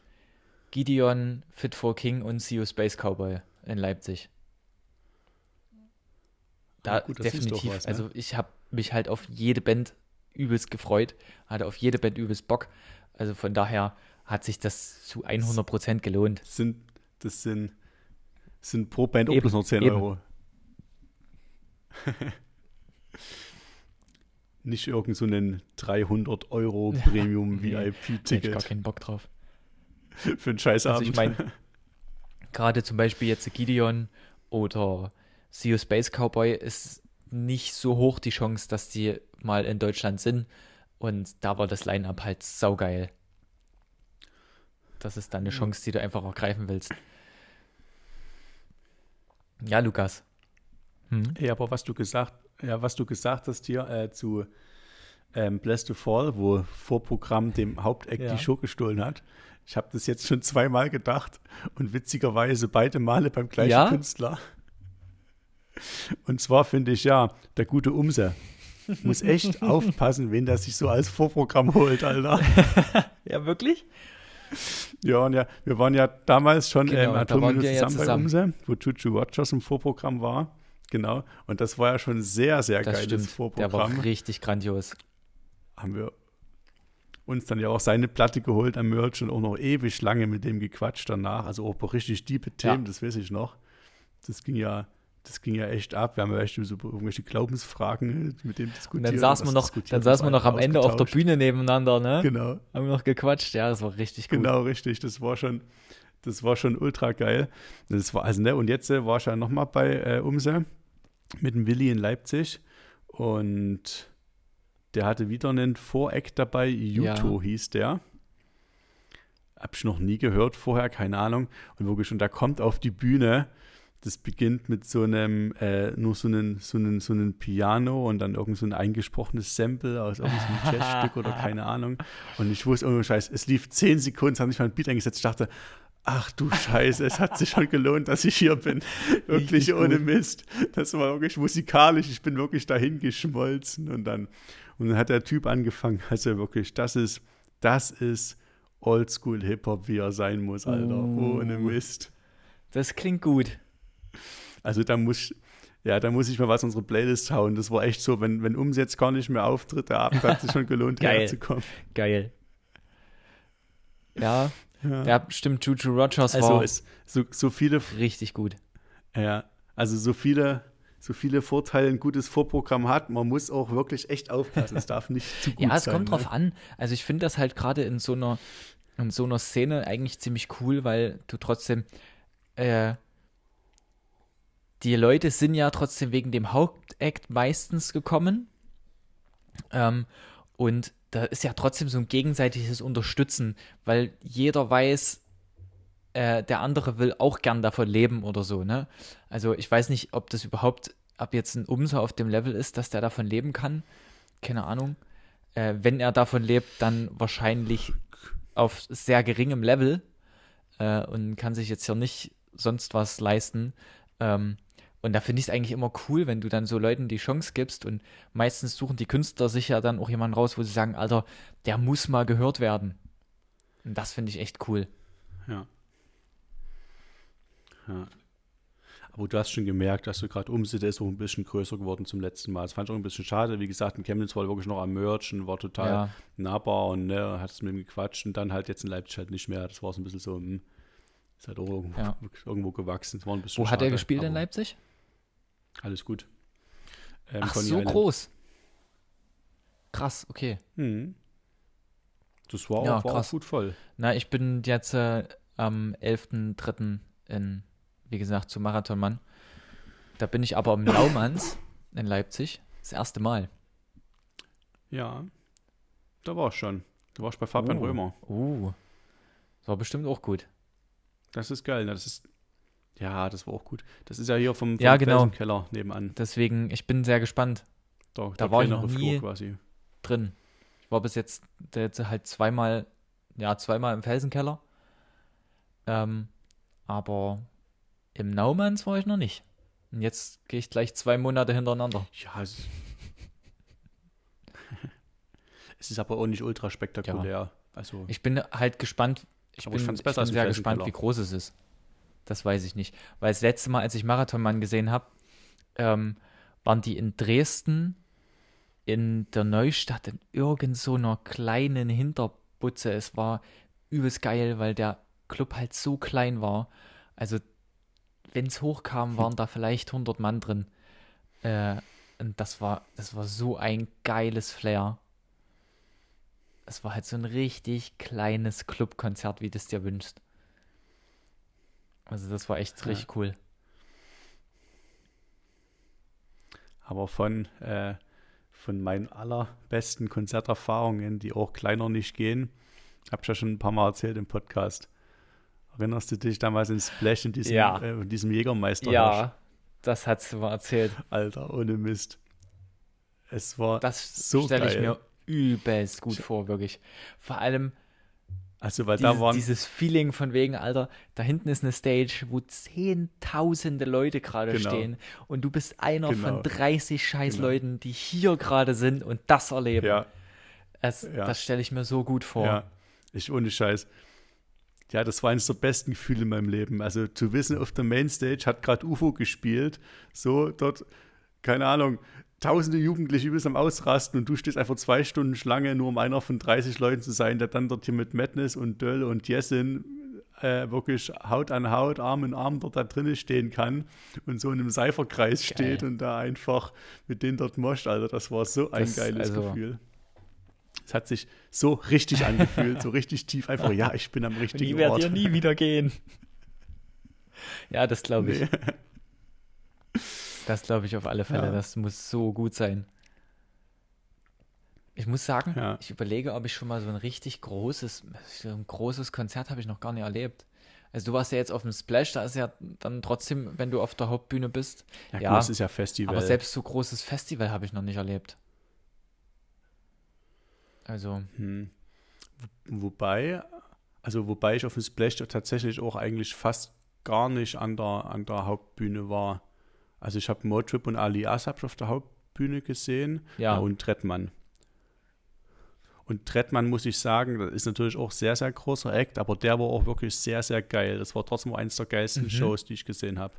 Gideon, Fit for King und See You Space Cowboy in Leipzig. Da Ah, gut, definitiv. was, ne? Also ich habe mich halt auf jede Band übelst gefreut, hatte auf jede Band übelst Bock. Also von daher hat sich das zu 100% gelohnt. Das sind, das sind, sind pro Band auch bloß noch 10 eben. Euro. Nicht irgend so einen 300 Euro Premium nee, Hätte ich gar VIP-Ticket keinen Bock drauf. für einen Scheißabend. Also ich meine, gerade zum Beispiel jetzt Gideon oder See You Space Cowboy ist nicht so hoch die Chance, dass die mal in Deutschland sind. Und da war das Line-Up halt saugeil. Das ist dann eine Chance, die du einfach ergreifen willst. Ja, Lukas. Hm? Ja, aber was du gesagt, ja, was du gesagt hast hier äh, zu ähm, Bless to Fall, wo Vorprogramm dem Haupteck Ja. die Show gestohlen hat. Ich habe das jetzt schon zweimal gedacht und witzigerweise beide Male beim gleichen Ja? Künstler. Und zwar finde ich ja, der gute Umse muss echt aufpassen, wen der sich so als Vorprogramm holt, Alter. Ja, wirklich? Ja, und ja, wir waren ja damals schon Genau, ähm, da waren wir ja zusammen, zusammen. bei Umse, wo Juju Rogers im Vorprogramm war. Genau. Und das war ja schon sehr, sehr Das geiles stimmt. Der Vorprogramm. war richtig grandios. haben wir uns dann ja auch seine Platte geholt am Merch und auch noch ewig lange mit dem gequatscht danach. Also auch richtig tiefe Themen, Ja. das weiß ich noch. Das ging ja, das ging ja echt ab. Wir haben ja echt so irgendwelche Glaubensfragen mit dem diskutiert. Und dann saßen wir noch, dann saßen wir noch am Ende auf der. Bühne nebeneinander, ne? Genau, Haben wir noch gequatscht. Ja, das war richtig gut. genau, richtig. Das war schon, das war schon ultra geil. Das war, also, ne, und jetzt äh, war ich ja nochmal bei äh, Umse mit dem Willi in Leipzig und der hatte wieder einen Voreck dabei, Yuto hieß der. Hab ich noch nie gehört vorher, keine Ahnung. Und wirklich, und da kommt auf die Bühne, das beginnt mit so einem, äh, nur so einem, so einem, so einem Piano und dann irgend so ein eingesprochenes Sample aus irgendeinem Jazzstück oder keine Ahnung. Und ich wusste, oh Scheiß, es lief zehn Sekunden, es hat nicht mal ein Beat eingesetzt. Ich dachte, ach du Scheiße, es hat sich schon gelohnt, dass ich hier bin. Wirklich ohne gut. Mist. Das war wirklich musikalisch. Ich bin wirklich dahin geschmolzen und dann, und dann hat der Typ angefangen. Also wirklich, das ist, das ist Oldschool Hip-Hop, wie er sein muss, Alter. Oh. Ohne Mist. Das klingt gut. Also da muss, ja, da muss ich mal was in unsere Playlist hauen. Das war echt so, wenn, wenn Ums jetzt gar nicht mehr auftritt, der Abend hat sich schon gelohnt, Geil. herzukommen. Geil. Ja, Ja. ja, stimmt. Juju Rogers also war es, so, so viele, richtig gut. ja, also so viele, so viele Vorteile ein gutes Vorprogramm hat, man muss auch wirklich echt aufpassen. Es darf nicht zu gut Ja, es sein. kommt drauf ne? an. Also ich finde das halt gerade in so einer in so einer Szene eigentlich ziemlich cool, weil du trotzdem äh, die Leute sind ja trotzdem wegen dem Hauptakt meistens gekommen. Ähm, und da ist ja trotzdem so ein gegenseitiges Unterstützen, weil jeder weiß, äh, der andere will auch gern davon leben oder so, ne? Also ich weiß nicht, ob das überhaupt ab jetzt ein Umso auf dem Level ist, dass der davon leben kann. Keine Ahnung. Äh, wenn er davon lebt, dann wahrscheinlich auf sehr geringem Level äh, und kann sich jetzt hier nicht sonst was leisten. Ähm, und da finde ich es eigentlich immer cool, wenn du dann so Leuten die Chance gibst und meistens suchen die Künstler sich ja dann auch jemanden raus, wo sie sagen, Alter, der muss mal gehört werden. Und das finde ich echt cool. Ja. Ja. Aber du hast schon gemerkt, dass du gerade Umsätze ist auch ein bisschen größer geworden zum letzten Mal. Das fand ich auch ein bisschen schade. Wie gesagt, in Chemnitz war wirklich noch am Merchen, war total Ja. nahbar und ne, hat es mit ihm gequatscht und dann halt jetzt in Leipzig halt nicht mehr. Das war so ein bisschen so, hm, ist halt auch irgendwo, Ja. irgendwo gewachsen. Das war ein bisschen Wo hat er schade, gespielt in Leipzig? Alles gut. Ähm, Ach, Coney so Island. groß. Krass, okay. Hm. Das war, Ja, auch, war auch gut voll. Na, ich bin jetzt äh, am 11.3. in, wie gesagt, zu Marathonmann. Da bin ich aber im Laumanns in Leipzig. Das erste Mal. Ja, da war ich schon. Da war ich bei Fabian Oh. Römer. Uh. Das war bestimmt auch gut. Das ist geil. Ne? Das ist, ja, das war auch gut. Das ist ja hier vom, vom Ja, genau. Felsenkeller nebenan. Deswegen, ich bin sehr gespannt Da, Da war ich noch Flur nie. quasi. drin. Ich war bis jetzt, jetzt halt zweimal, ja, zweimal im Felsenkeller. Ähm, aber im Naumanns war ich noch nicht. Und jetzt gehe ich gleich zwei Monate hintereinander. Ja, es, es ist aber auch nicht ultra spektakulär. Also, Ich bin halt gespannt. Ich ich bin, ich besser bin sehr gespannt, wie groß es ist. Das weiß ich nicht. Weil das letzte Mal, als ich Marathonmann gesehen habe, ähm, waren die in Dresden in der Neustadt in irgend so kleinen Hinterbutze. Es war übelst geil, weil der Club halt so klein war. Also, wenn es hochkam, waren da vielleicht 100 Mann drin. Äh, und das war, das war so ein geiles Flair. Es war halt so ein richtig kleines Clubkonzert, wie du es dir wünschst. Also das war echt Ja. richtig cool. aber von, äh, von meinen allerbesten Konzerterfahrungen, die auch kleiner nicht gehen, habe ich ja schon ein paar Mal erzählt im Podcast. Erinnerst du dich damals in Splash in diesem, Ja. äh, in diesem Jägermeister? Ja, das hast du mal erzählt. Alter, ohne Mist. Es war Das so stelle ich mir übelst gut vor, wirklich. Vor allem Also, weil dieses, da waren. dieses Feeling von wegen, Alter, da hinten ist eine Stage, wo zehntausende Leute gerade Genau. stehen und du bist einer Genau. von 30 scheiß Genau. Leuten, die hier gerade sind und das erleben. ja, Es, Ja. Das stelle ich mir so gut vor. ja. Ich ohne Scheiß. Ja, das war eines der besten Gefühle in meinem Leben. Also zu wissen, auf der Mainstage hat gerade UFO gespielt. So, dort, keine Ahnung, tausende Jugendliche übelst am Ausrasten und du stehst einfach zwei Stunden Schlange, nur um einer von 30 Leuten zu sein, der dann dort hier mit Madness und Döll und Jessin äh, wirklich Haut an Haut, Arm in Arm dort da drinnen stehen kann und so in einem Seiferkreis steht und da einfach mit denen dort moscht. Also das war so ein Das- geiles also- Gefühl. Es hat sich so richtig angefühlt, so richtig tief einfach, ja, ich bin am richtigen Die werdet Ort. ihr nie wieder gehen. Ja, das glaube ich. Nee. Das glaube ich auf alle Fälle. Ja. Das muss so gut sein. Ich muss sagen, Ja. ich überlege, ob ich schon mal so ein richtig großes, so ein großes Konzert habe ich noch gar nicht erlebt. Also du warst ja jetzt auf dem Splash, da ist ja dann trotzdem, wenn du auf der Hauptbühne bist. Ja, Ja, es ist ja Festival. Aber selbst so großes Festival habe ich noch nicht erlebt. Also, Hm. Wo- Wobei, also wobei ich auf dem Splash tatsächlich auch eigentlich fast gar nicht an der, an der Hauptbühne war. Also ich habe Motrip und Alias hab ich auf der Hauptbühne gesehen Ja. und Trettmann. Und Trettmann muss ich sagen, das ist natürlich auch sehr, sehr großer Act, aber der war auch wirklich sehr, sehr geil. Das war trotzdem eines der geilsten Mhm. Shows, die ich gesehen habe.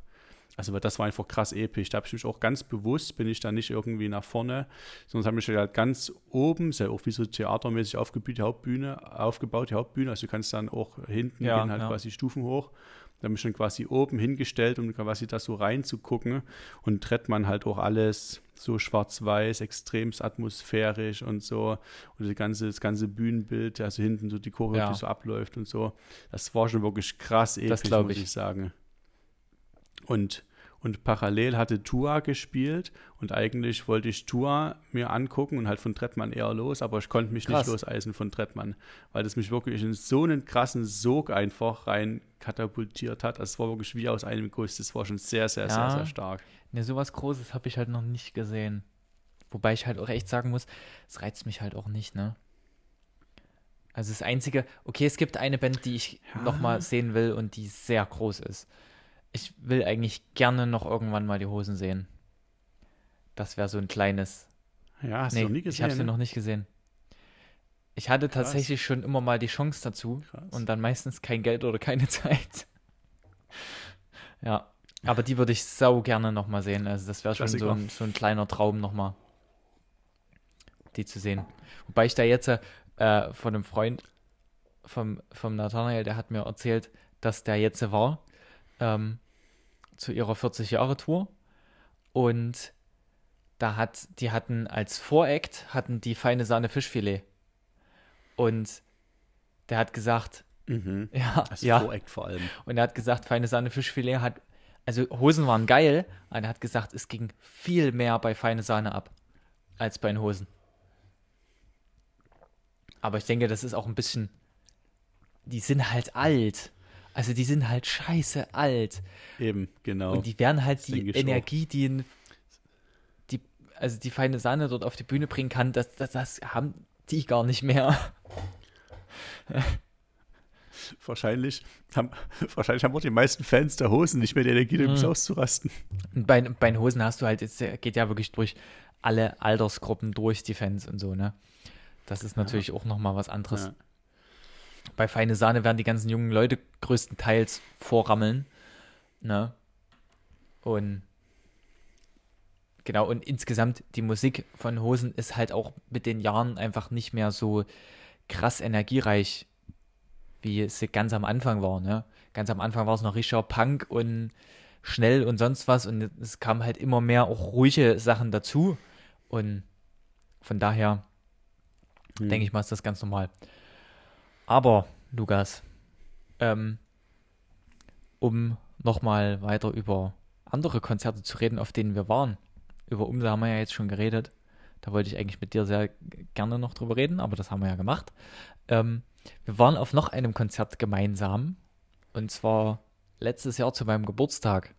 Also das war einfach krass episch. Da habe ich mich auch ganz bewusst, bin ich da nicht irgendwie nach vorne, sondern habe mich halt ganz oben, ist ja auch wie so theatermäßig aufgebaut, die Hauptbühne, aufgebaut, die Hauptbühne. Also du kannst dann auch hinten Ja, gehen halt ja. quasi Stufen hoch. Da habe ich dann quasi oben hingestellt, um quasi da so reinzugucken. Und Trettmann halt auch alles so schwarz-weiß, extrem atmosphärisch und so. Und das ganze, das ganze Bühnenbild, also hinten so die Choreo, Ja. die so abläuft und so. Das war schon wirklich krass episch, glaub muss ich. ich sagen. Und, und parallel hatte Tua gespielt und eigentlich wollte ich Tua mir angucken und halt von Trettmann eher los, aber ich konnte mich Krass. nicht loseisen von Trettmann, weil das mich wirklich in so einen krassen Sog einfach rein katapultiert hat. Also es war wirklich wie aus einem Guss. Das war schon sehr, sehr, sehr, Ja. sehr stark. ne, sowas Großes habe ich halt noch nicht gesehen. Wobei ich halt auch echt sagen muss, es reizt mich halt auch nicht, ne? Also das Einzige, okay, es gibt eine Band, die ich Ja. noch mal sehen will und die sehr groß ist. Ich will eigentlich gerne noch irgendwann mal die Hosen sehen. Das wäre so ein kleines. Ja, hast nee, du noch nie ich gesehen? habe sie ne? noch nicht gesehen. Ich hatte Krass. tatsächlich schon immer mal die Chance dazu Krass. und dann meistens kein Geld oder keine Zeit. Ja, aber die würde ich sau gerne nochmal sehen. Also das wäre schon so ein, so ein, kleiner Traum nochmal, die zu sehen. Wobei ich da jetzt äh, von einem Freund vom, vom Nathanael, der hat mir erzählt, dass der jetzt war ähm, zu ihrer 40-Jahre-Tour und da hat, die hatten als Voract hatten die feine Sahne Fischfilet und der hat gesagt, mhm. ja, als ja. Voract vor allem. Und er hat gesagt, feine Sahne Fischfilet hat, also Hosen waren geil, aber er hat gesagt, es ging viel mehr bei feine Sahne ab als bei den Hosen. Aber ich denke, das ist auch ein bisschen, die sind halt alt. Also die sind halt scheiße alt. Eben, genau. Und die werden halt das die Energie, die, in, die, also die feine Sahne dort auf die Bühne bringen kann, das, das, das haben die gar nicht mehr. wahrscheinlich haben, wahrscheinlich haben auch die meisten Fans der Hosen nicht mehr die Energie, um mhm. auszurasten. Bei, bei den Hosen hast du halt, es geht ja wirklich durch alle Altersgruppen durch, die Fans und so, ne? Das ist natürlich ja. auch nochmal was anderes. Ja. Bei Feine Sahne werden die ganzen jungen Leute größtenteils vorrammeln. Ne? Und genau, und insgesamt die Musik von Hosen ist halt auch mit den Jahren einfach nicht mehr so krass energiereich, wie es ganz am Anfang war. Ne? Ganz am Anfang war es noch richtiger Punk und schnell und sonst was und es kam halt immer mehr auch ruhige Sachen dazu. Und von daher hm. denke ich mal, ist das ganz normal. Aber, Lukas, ähm, um nochmal weiter über andere Konzerte zu reden, auf denen wir waren. Über Umse haben wir ja jetzt schon geredet. Da wollte ich eigentlich mit dir sehr gerne noch drüber reden, aber das haben wir ja gemacht. Ähm, wir waren auf noch einem Konzert gemeinsam. Und zwar letztes Jahr zu meinem Geburtstag.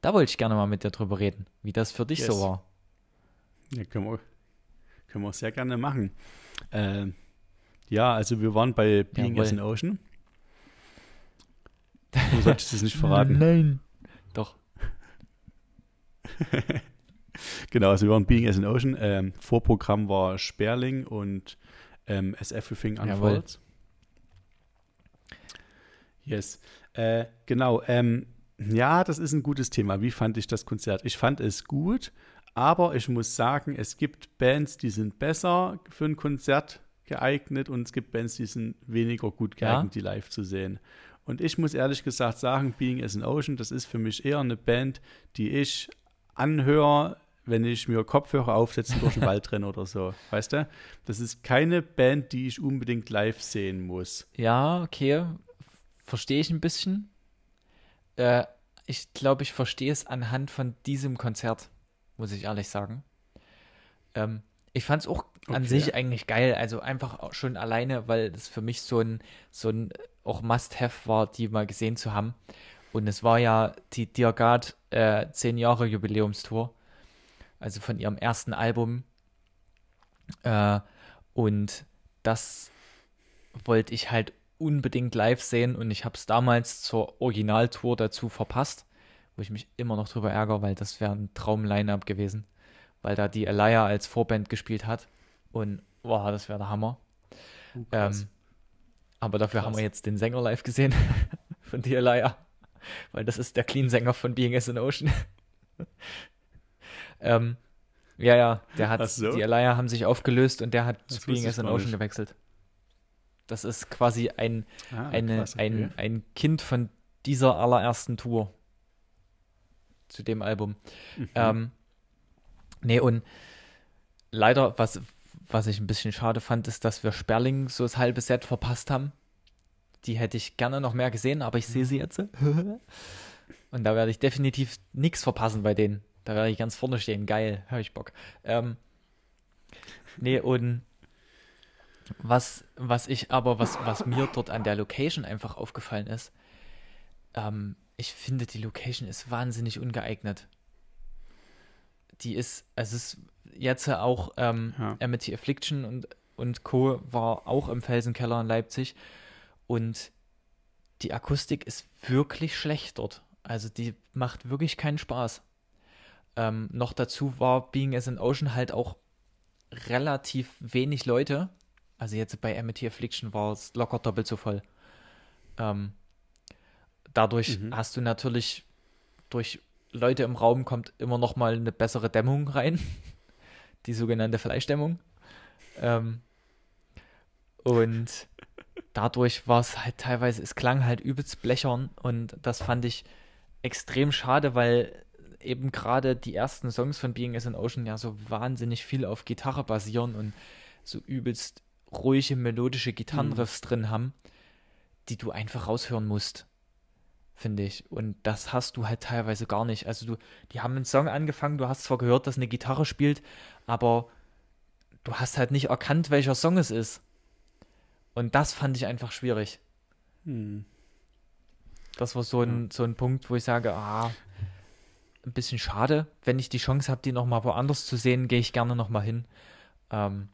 Da wollte ich gerne mal mit dir drüber reden, wie das für dich yes. so war. Ja, können wir, können wir sehr gerne machen. Ähm, ja, also wir waren bei Being Jawohl. as an Ocean. Du solltest es nicht verraten. Nein. Doch. genau, also wir waren Being as an Ocean. Ähm, Vorprogramm war Sperling und ähm, As Everything Unfolds. Yes. Äh, genau. Ähm, ja, das ist ein gutes Thema. Wie fand ich das Konzert? Ich fand es gut, aber ich muss sagen, es gibt Bands, die sind besser für ein Konzert geeignet und es gibt Bands, die sind weniger gut geeignet, ja. die live zu sehen. Und ich muss ehrlich gesagt sagen, Being as an Ocean, das ist für mich eher eine Band, die ich anhöre, wenn ich mir Kopfhörer aufsetze durch den Wald renne oder so. Weißt du? Das ist keine Band, die ich unbedingt live sehen muss. Ja, okay. Verstehe ich ein bisschen. Äh, ich glaube, ich verstehe es anhand von diesem Konzert, muss ich ehrlich sagen. Ähm, ich fand es auch okay. an sich eigentlich geil. Also einfach schon alleine, weil das für mich so ein, so ein auch Must-Have war, die mal gesehen zu haben. Und es war ja die Diagat äh, 10 Jahre Jubiläumstour. Also von ihrem ersten Album. Äh, und das wollte ich halt unbedingt live sehen und ich habe es damals zur Originaltour dazu verpasst, wo ich mich immer noch drüber ärgere, weil das wäre ein Traum-Line-Up gewesen weil da die Elia als Vorband gespielt hat. Und wow, das wäre der Hammer. Oh, ähm, aber dafür krass. haben wir jetzt den Sänger live gesehen von die Elia. Weil das ist der Clean-Sänger von Being as an Ocean. ähm, ja, ja, der hat, so. die Elia haben sich aufgelöst und der hat das zu Being as an Ocean nicht. gewechselt. Das ist quasi ein, ah, eine, krass, okay. ein, ein Kind von dieser allerersten Tour zu dem Album. Mhm. Ähm, Nee, und leider, was, was ich ein bisschen schade fand, ist, dass wir Sperling so das halbe Set verpasst haben. Die hätte ich gerne noch mehr gesehen, aber ich sehe sie jetzt. und da werde ich definitiv nichts verpassen bei denen. Da werde ich ganz vorne stehen. Geil, höre ich Bock. Ähm, nee, und was, was ich aber, was, was mir dort an der Location einfach aufgefallen ist, ähm, ich finde, die Location ist wahnsinnig ungeeignet die ist, es ist jetzt auch ähm, ja. Amity Affliction und, und Co. war auch im Felsenkeller in Leipzig und die Akustik ist wirklich schlecht dort. Also die macht wirklich keinen Spaß. Ähm, noch dazu war Being as an Ocean halt auch relativ wenig Leute. Also jetzt bei Amity Affliction war es locker doppelt so voll. Ähm, dadurch Mhm. hast du natürlich durch Leute im Raum kommt immer noch mal eine bessere Dämmung rein, die sogenannte Fleischdämmung. Ähm, und dadurch war es halt teilweise, es klang halt übelst blechern und das fand ich extrem schade, weil eben gerade die ersten Songs von Being as an Ocean ja so wahnsinnig viel auf Gitarre basieren und so übelst ruhige, melodische Gitarrenriffs drin haben, die du einfach raushören musst, finde ich. Und das hast du halt teilweise gar nicht. Also du, die haben einen Song angefangen, du hast zwar gehört, dass eine Gitarre spielt, aber du hast halt nicht erkannt, welcher Song es ist. Und das fand ich einfach schwierig. Hm. Das war so ein, so ein Punkt, wo ich sage, ah, ein bisschen schade. Wenn ich die Chance habe, die nochmal woanders zu sehen, gehe ich gerne nochmal hin. Ähm,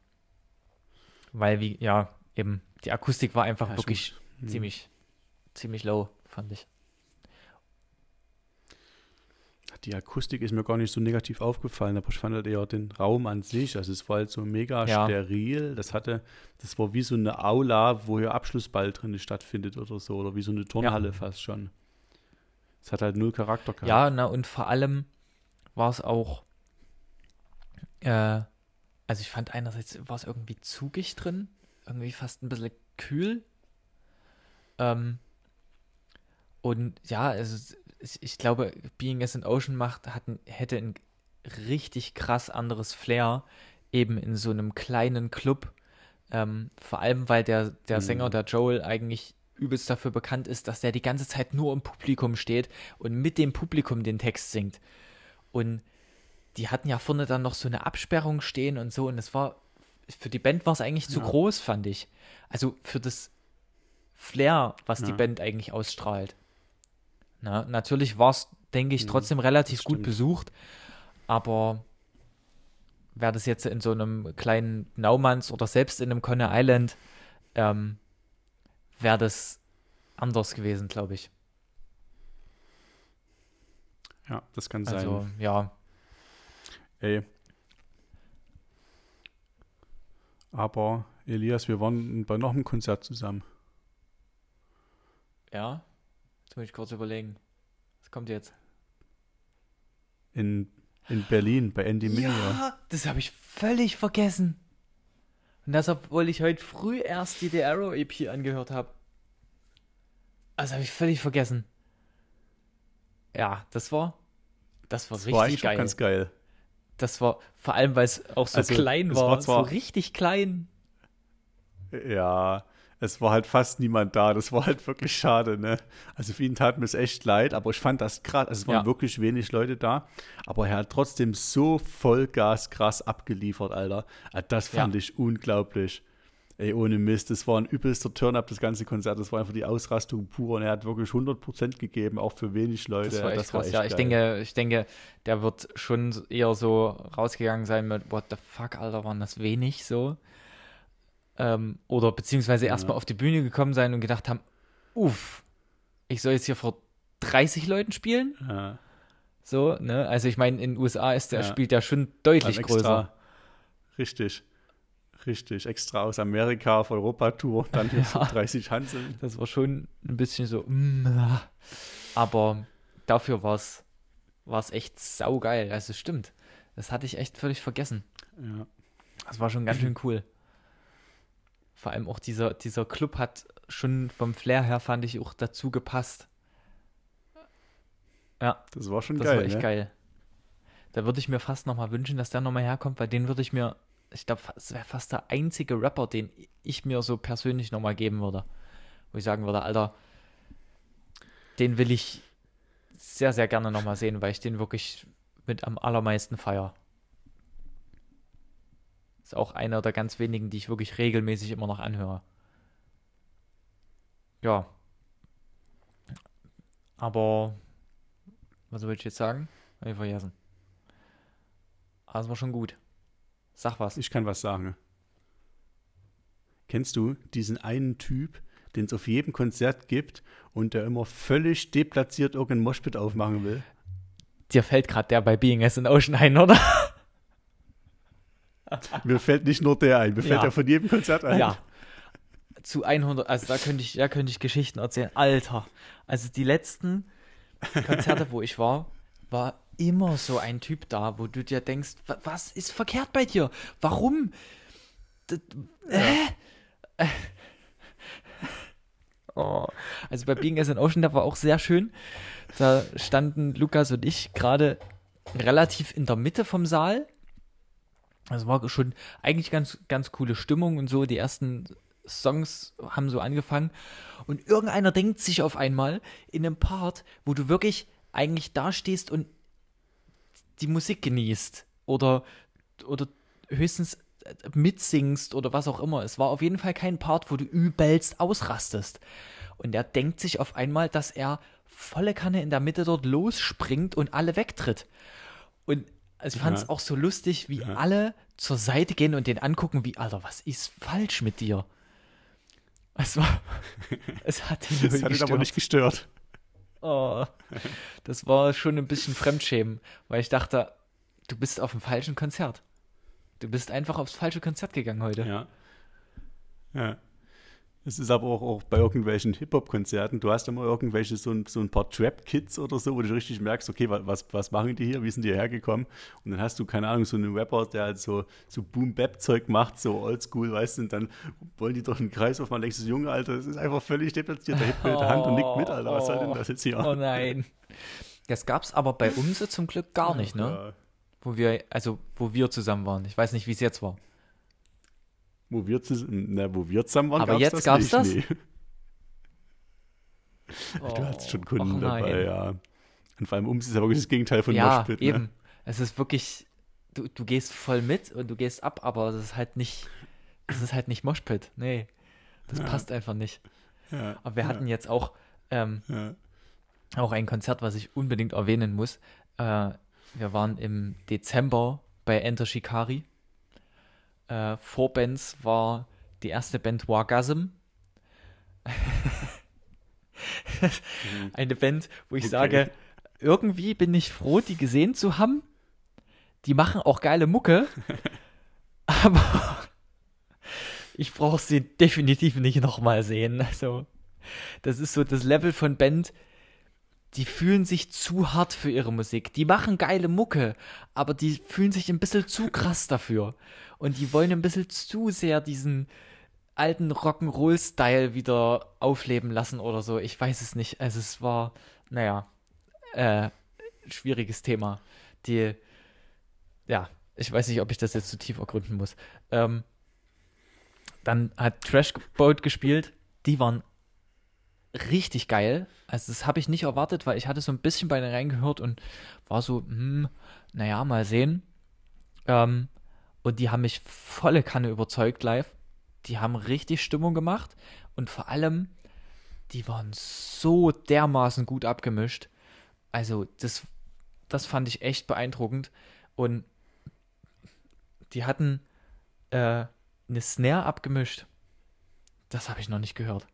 weil, wie, ja, eben, die Akustik war einfach Ja, ich wirklich Hm. ziemlich, ziemlich low, fand ich. Die Akustik ist mir gar nicht so negativ aufgefallen, aber ich fand halt eher den Raum an sich. Also es war halt so mega Ja. steril. Das hatte, das war wie so eine Aula, wo hier Abschlussball drin stattfindet oder so, oder wie so eine Turnhalle fast schon. Es hat halt null Charakter gehabt. Ja, na, und vor allem war es auch, äh, also ich fand einerseits war es irgendwie zugig drin, irgendwie fast ein bisschen kühl. Ähm, und ja, also ich, ich glaube, Being as an Ocean macht, hat, hätte ein richtig krass anderes Flair, eben in so einem kleinen Club. Ähm, vor allem, weil der, der Mhm. Sänger, der Joel, eigentlich übelst dafür bekannt ist, dass der die ganze Zeit nur im Publikum steht und mit dem Publikum den Text singt. Und die hatten ja vorne dann noch so eine Absperrung stehen und so. Und es war, für die Band war es eigentlich zu Ja. groß, fand ich. Also für das Flair, was die Ja. Band eigentlich ausstrahlt. Na, natürlich war es, denke ich, Mhm, trotzdem relativ gut besucht. Aber wäre das jetzt in so einem kleinen Naumanns oder selbst in einem Conner Island, ähm, wäre das anders gewesen, glaube ich. Ja, das kann Also, sein. ja, Ey. Aber, Elias, wir waren bei noch einem Konzert zusammen. ja. Jetzt muss ich kurz überlegen. Was kommt jetzt? In, in Berlin bei Andy Mineo. Ja, das habe ich völlig vergessen. Und das, obwohl ich heute früh erst die The Arrow EP angehört habe. Das habe ich völlig vergessen. Ja, das war, das war Das richtig war eigentlich geil. auch ganz geil. Das war vor allem, weil es auch so Also, klein war, war zwar- so richtig klein. Ja, es war halt fast niemand da. Das war halt wirklich schade, ne? Also für ihn tat mir es echt leid, aber ich fand das krass. Also es waren Ja. wirklich wenig Leute da, aber er hat trotzdem so Vollgas krass abgeliefert, Alter. Ah, Das fand Ja. ich unglaublich. Ey, ohne Mist, das war ein übelster Turn-up, das ganze Konzert. Das war einfach die Ausrastung pur und er hat wirklich 100% gegeben, auch für wenig Leute. Das war echt krass. echt ja, ich geil. denke, ich denke, der wird schon eher so rausgegangen sein mit What the fuck, Alter, waren das wenig so. Ähm, oder beziehungsweise erstmal Ja. auf die Bühne gekommen sein und gedacht haben, uff, ich soll jetzt hier vor 30 Leuten spielen? Ja, So, ne? Also ich meine, in den USA ist der, Ja. spielt der schon deutlich extra, größer. Richtig. Richtig, extra aus Amerika auf Europa-Tour, dann hier so Ja. 30 Hanseln. Das war schon ein bisschen so, mm, ah. aber dafür war es echt saugeil. Also stimmt. Das hatte ich echt völlig vergessen. Ja. Das war schon ganz schön cool. Vor allem auch dieser, dieser Club hat schon vom Flair her, fand ich, auch dazu gepasst. Ja, Das war schon das geil. war echt ne? geil. Da würde ich mir fast nochmal wünschen, dass der nochmal herkommt, weil den würde ich mir, ich glaube, es wäre fast der einzige Rapper, den ich mir so persönlich nochmal geben würde. Wo ich sagen würde, Alter, den will ich sehr, sehr gerne nochmal sehen, weil ich den wirklich mit am allermeisten feier. Ist auch einer der ganz wenigen, die ich wirklich regelmäßig immer noch anhöre. Ja. Aber, was soll ich jetzt sagen? Hab ich vergessen. Aber es war schon gut. Sag was. Ich kann was sagen. Kennst du diesen einen Typ, den es auf jedem Konzert gibt und der immer völlig deplatziert irgendein Moshpit aufmachen will? Dir fällt gerade der bei Being as an Ocean ein, oder? Mir fällt nicht nur der ein, mir fällt Ja. von jedem Konzert ein. Ja. zu 100, also da könnte ich, da könnte ich Geschichten erzählen. Alter, also die letzten Konzerte, wo ich war, war immer so ein Typ da, wo du dir denkst, was ist verkehrt bei dir? Warum? Äh? Ja. Oh. Also bei Being as an Ocean, da war auch sehr schön. Da standen Lukas und ich gerade relativ in der Mitte vom Saal. Also war schon eigentlich ganz, ganz coole Stimmung und so. Die ersten Songs haben so angefangen. Und irgendeiner denkt sich auf einmal in einem Part, wo du wirklich eigentlich dastehst und die Musik genießt oder, oder höchstens mitsingst oder was auch immer. Es war auf jeden Fall kein Part, wo du übelst ausrastest. Und er denkt sich auf einmal, dass er volle Kanne in der Mitte dort losspringt und alle wegtritt. Und ich fand es ja. auch so lustig, wie ja. alle zur Seite gehen und den angucken, wie, Alter, was ist falsch mit dir? Es war, es hat ihn, das hat ihn aber nicht gestört. Oh, das war schon ein bisschen Fremdschämen, weil ich dachte, du bist auf dem falschen Konzert. Du bist einfach aufs falsche Konzert gegangen heute. Ja. Ja. Es ist aber auch, auch bei irgendwelchen Hip-Hop-Konzerten, du hast immer irgendwelche so ein, so ein paar Trap-Kids oder so, wo du richtig merkst, okay, was, was machen die hier, wie sind die hergekommen? Und dann hast du, keine Ahnung, so einen Rapper, der halt so, so Boom-Bap-Zeug macht, so oldschool, weißt du, und dann wollen die durch einen Kreis aufmachen, denkst du, Junge, Alter, das ist einfach völlig deplatziert, der hebt mit der Hand und nickt mit, Alter, was soll denn das jetzt hier? Oh nein. Das gab's aber bei uns zum Glück gar nicht, ne? Ja. Wo wir, also, wo wir zusammen waren. Ich weiß nicht, wie es jetzt war. Wo wir, na, wo wir zusammen waren, Aber gab's jetzt das gab's nicht, das? Nee. Oh, du hattest schon Kunden dabei, ja. Und vor allem Ums ist ja wirklich das Gegenteil von ja, Moshpit. Ne? eben. Es ist wirklich, du, du gehst voll mit und du gehst ab, aber es ist halt nicht, es ist halt nicht Moshpit. Nee, das ja. passt einfach nicht. Ja. Aber wir ja. hatten jetzt auch, ähm, auch ein Konzert, was ich unbedingt erwähnen muss. Äh, wir waren im Dezember bei Enter Shikari äh, Vorbands war die erste Band Wargasm. Eine Band, wo ich okay. sage, irgendwie bin ich froh, die gesehen zu haben. Die machen auch geile Mucke, aber ich brauche sie definitiv nicht nochmal sehen. Also, das ist so das Level von Band, die fühlen sich zu hart für ihre Musik. Die machen geile Mucke, aber die fühlen sich ein bisschen zu krass dafür. Und die wollen ein bisschen zu sehr diesen alten Rock'n'Roll-Style wieder aufleben lassen oder so. Ich weiß es nicht. Also es war, naja, äh, schwieriges Thema. Die, ja, ich weiß nicht, ob ich das jetzt zu tief ergründen muss. Ähm, dann hat Trashboat gespielt. Die waren richtig geil. Also das habe ich nicht erwartet, weil ich hatte so ein bisschen bei denen reingehört und war so, hm, naja, mal sehen. Ähm, und die haben mich volle Kanne überzeugt live. Die haben richtig Stimmung gemacht und vor allem, die waren so dermaßen gut abgemischt. Also das, das fand ich echt beeindruckend. Und die hatten äh, eine Snare abgemischt. Das habe ich noch nicht gehört.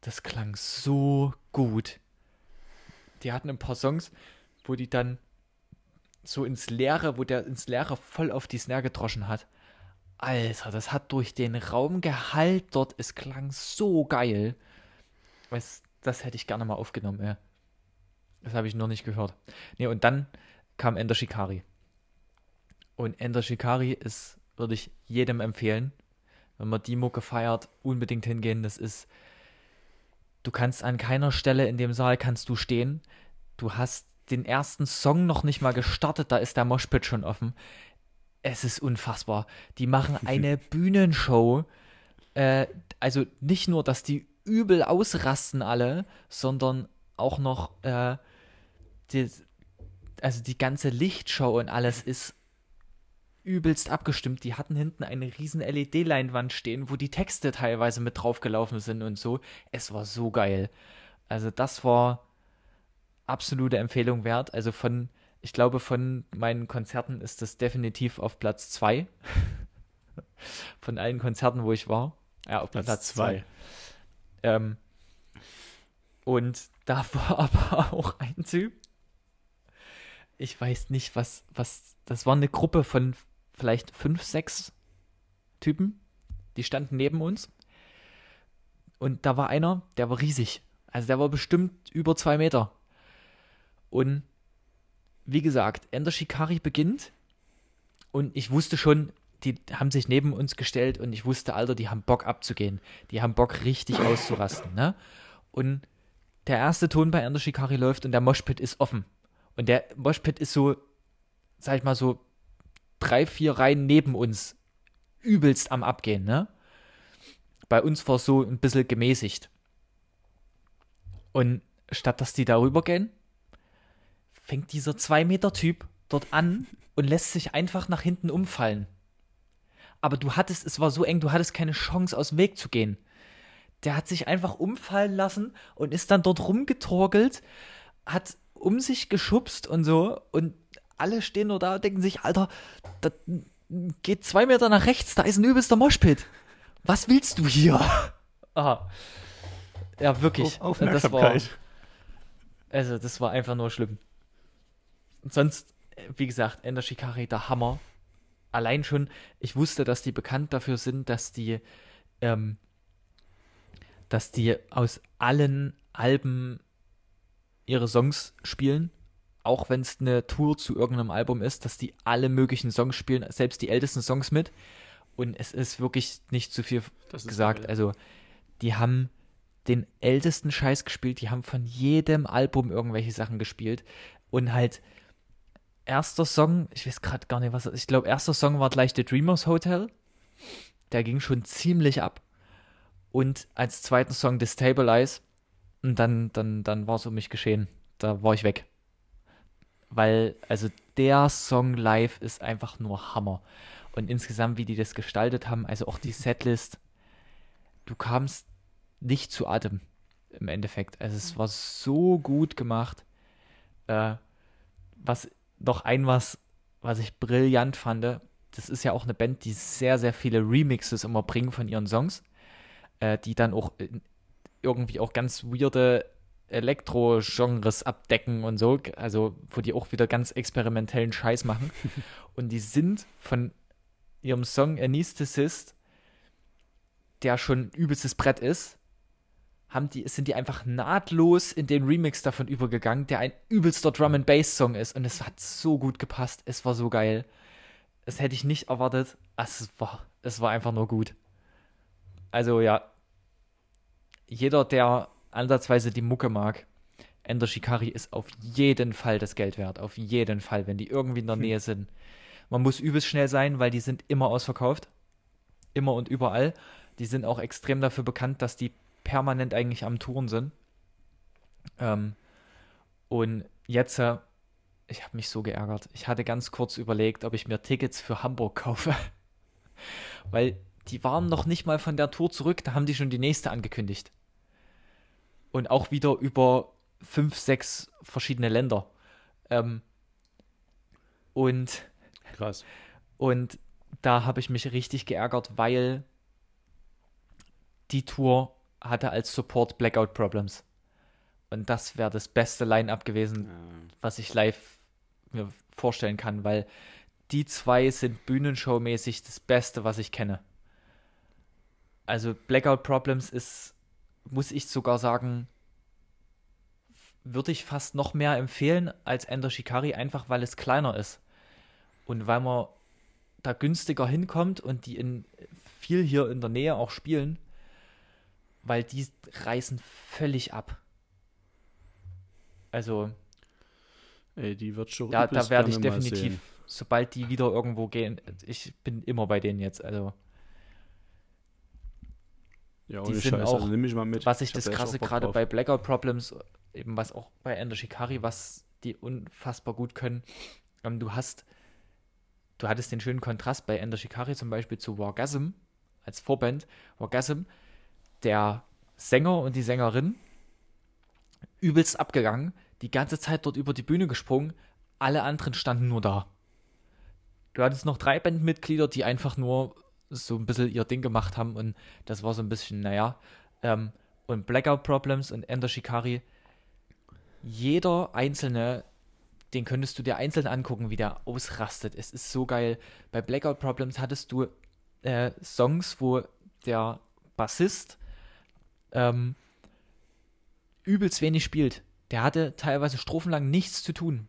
Das klang so gut. Die hatten ein paar Songs, wo die dann so ins Leere, wo der ins Leere voll auf die Snare gedroschen hat. Alter, das hat durch den Raum gehalt dort. Es klang so geil. Weißt, das hätte ich gerne mal aufgenommen, ey. Das habe ich noch nicht gehört. Ne, und dann kam Ender Shikari. Und Ender Shikari ist, würde ich jedem empfehlen. Wenn man die Mucke feiert, unbedingt hingehen. Das ist Du kannst an keiner Stelle in dem Saal kannst du stehen. Du hast den ersten Song noch nicht mal gestartet, da ist der Moshpit schon offen. Es ist unfassbar. Die machen eine Bühnenshow. Äh, also nicht nur, dass die übel ausrasten alle, sondern auch noch äh, die, also die ganze Lichtshow und alles ist übelst abgestimmt. Die hatten hinten eine riesen LED-Leinwand stehen, wo die Texte teilweise mit draufgelaufen sind und so. Es war so geil. Also das war absolute Empfehlung wert. Also von, ich glaube, von meinen Konzerten ist das definitiv auf Platz 2. von allen Konzerten, wo ich war. Ja, auf Platz 2. Ähm, und da war aber auch ein Typ. Ich weiß nicht, was, was, das war eine Gruppe von vielleicht fünf, sechs Typen, die standen neben uns. und da war einer, der war riesig. Also der war bestimmt über zwei Meter. Und wie gesagt, Ender Shikari beginnt und ich wusste schon, die haben sich neben uns gestellt und ich wusste, Alter, die haben Bock abzugehen. Die haben Bock richtig auszurasten, ne? Und der erste Ton bei Ender Shikari läuft und der Moshpit ist offen. Und der Moshpit ist so, sag ich mal so, drei, vier Reihen neben uns übelst am Abgehen, ne? Bei uns war es so ein bisschen gemäßigt. Und statt dass die darüber gehen, fängt dieser 2-Meter-Typ dort an und lässt sich einfach nach hinten umfallen. Aber du hattest, es war so eng, du hattest keine Chance, aus dem Weg zu gehen. Der hat sich einfach umfallen lassen und ist dann dort rumgetorkelt, hat um sich geschubst und so und alle stehen nur da und denken sich, Alter, da geht zwei Meter nach rechts, da ist ein übelster Moshpit. Was willst du hier? Aha. Ja, wirklich. Auf das war, also, das war einfach nur schlimm. sonst, wie gesagt, Ender Shikari, der Hammer. Allein schon, ich wusste, dass die bekannt dafür sind, dass die, ähm, dass die aus allen Alben ihre Songs spielen auch wenn es eine Tour zu irgendeinem Album ist, dass die alle möglichen Songs spielen, selbst die ältesten Songs mit. Und es ist wirklich nicht zu viel gesagt. Geil. Also, die haben den ältesten Scheiß gespielt, die haben von jedem Album irgendwelche Sachen gespielt. Und halt, erster Song, ich weiß gerade gar nicht, was ich glaube, erster Song war gleich The Dreamers Hotel. Der ging schon ziemlich ab. Und als zweiten Song Destabilize. Und dann, dann, dann war es um mich geschehen. Da war ich weg weil, also der Song live ist einfach nur Hammer. Und insgesamt, wie die das gestaltet haben, also auch die Setlist, du kamst nicht zu Atem im Endeffekt. Also es war so gut gemacht. Äh, was noch ein was, was ich brillant fand, das ist ja auch eine Band, die sehr, sehr viele Remixes immer bringen von ihren Songs, äh, die dann auch irgendwie auch ganz weirde Elektro-Genres abdecken und so, also wo die auch wieder ganz experimentellen Scheiß machen. und die sind von ihrem Song Anesthetist, der schon übelstes Brett ist, haben die, sind die einfach nahtlos in den Remix davon übergegangen, der ein übelster Drum and Bass Song ist und es hat so gut gepasst, es war so geil. Das hätte ich nicht erwartet. Es war, es war einfach nur gut. Also ja, jeder, der ansatzweise die Mucke mag, Ender Shikari ist auf jeden Fall das Geld wert. Auf jeden Fall, wenn die irgendwie in der hm. Nähe sind. Man muss übelst schnell sein, weil die sind immer ausverkauft. Immer und überall. Die sind auch extrem dafür bekannt, dass die permanent eigentlich am Touren sind. Ähm, und jetzt, äh, ich habe mich so geärgert. Ich hatte ganz kurz überlegt, ob ich mir Tickets für Hamburg kaufe. weil die waren noch nicht mal von der Tour zurück, da haben die schon die nächste angekündigt und auch wieder über fünf, sechs verschiedene Länder. Ähm, und krass. Und da habe ich mich richtig geärgert, weil die Tour hatte als Support Blackout Problems. Und das wäre das beste Line-up gewesen, ja. was ich live mir vorstellen kann, weil die zwei sind Bühnenshow-mäßig das Beste, was ich kenne. Also Blackout Problems ist muss ich sogar sagen, würde ich fast noch mehr empfehlen als Ender Shikari, einfach weil es kleiner ist. Und weil man da günstiger hinkommt und die in viel hier in der Nähe auch spielen, weil die reißen völlig ab. Also. Ey, die wird schon. Ja, da werde ich definitiv, sobald die wieder irgendwo gehen, ich bin immer bei denen jetzt, also. Ja, die sind Scheiß, auch, also ich mit. was ich, ich das krasse gerade bei Blackout Problems, eben was auch bei Ender Shikari, was die unfassbar gut können, ähm, du hast, du hattest den schönen Kontrast bei Ender Shikari zum Beispiel zu Wargasm als Vorband. Wargasm, der Sänger und die Sängerin, übelst abgegangen, die ganze Zeit dort über die Bühne gesprungen, alle anderen standen nur da. Du hattest noch drei Bandmitglieder, die einfach nur so ein bisschen ihr Ding gemacht haben und das war so ein bisschen, naja. Ähm, und Blackout Problems und Ender Shikari, jeder einzelne, den könntest du dir einzeln angucken, wie der ausrastet. Es ist so geil. Bei Blackout Problems hattest du äh, Songs, wo der Bassist ähm, übelst wenig spielt. Der hatte teilweise strophenlang nichts zu tun.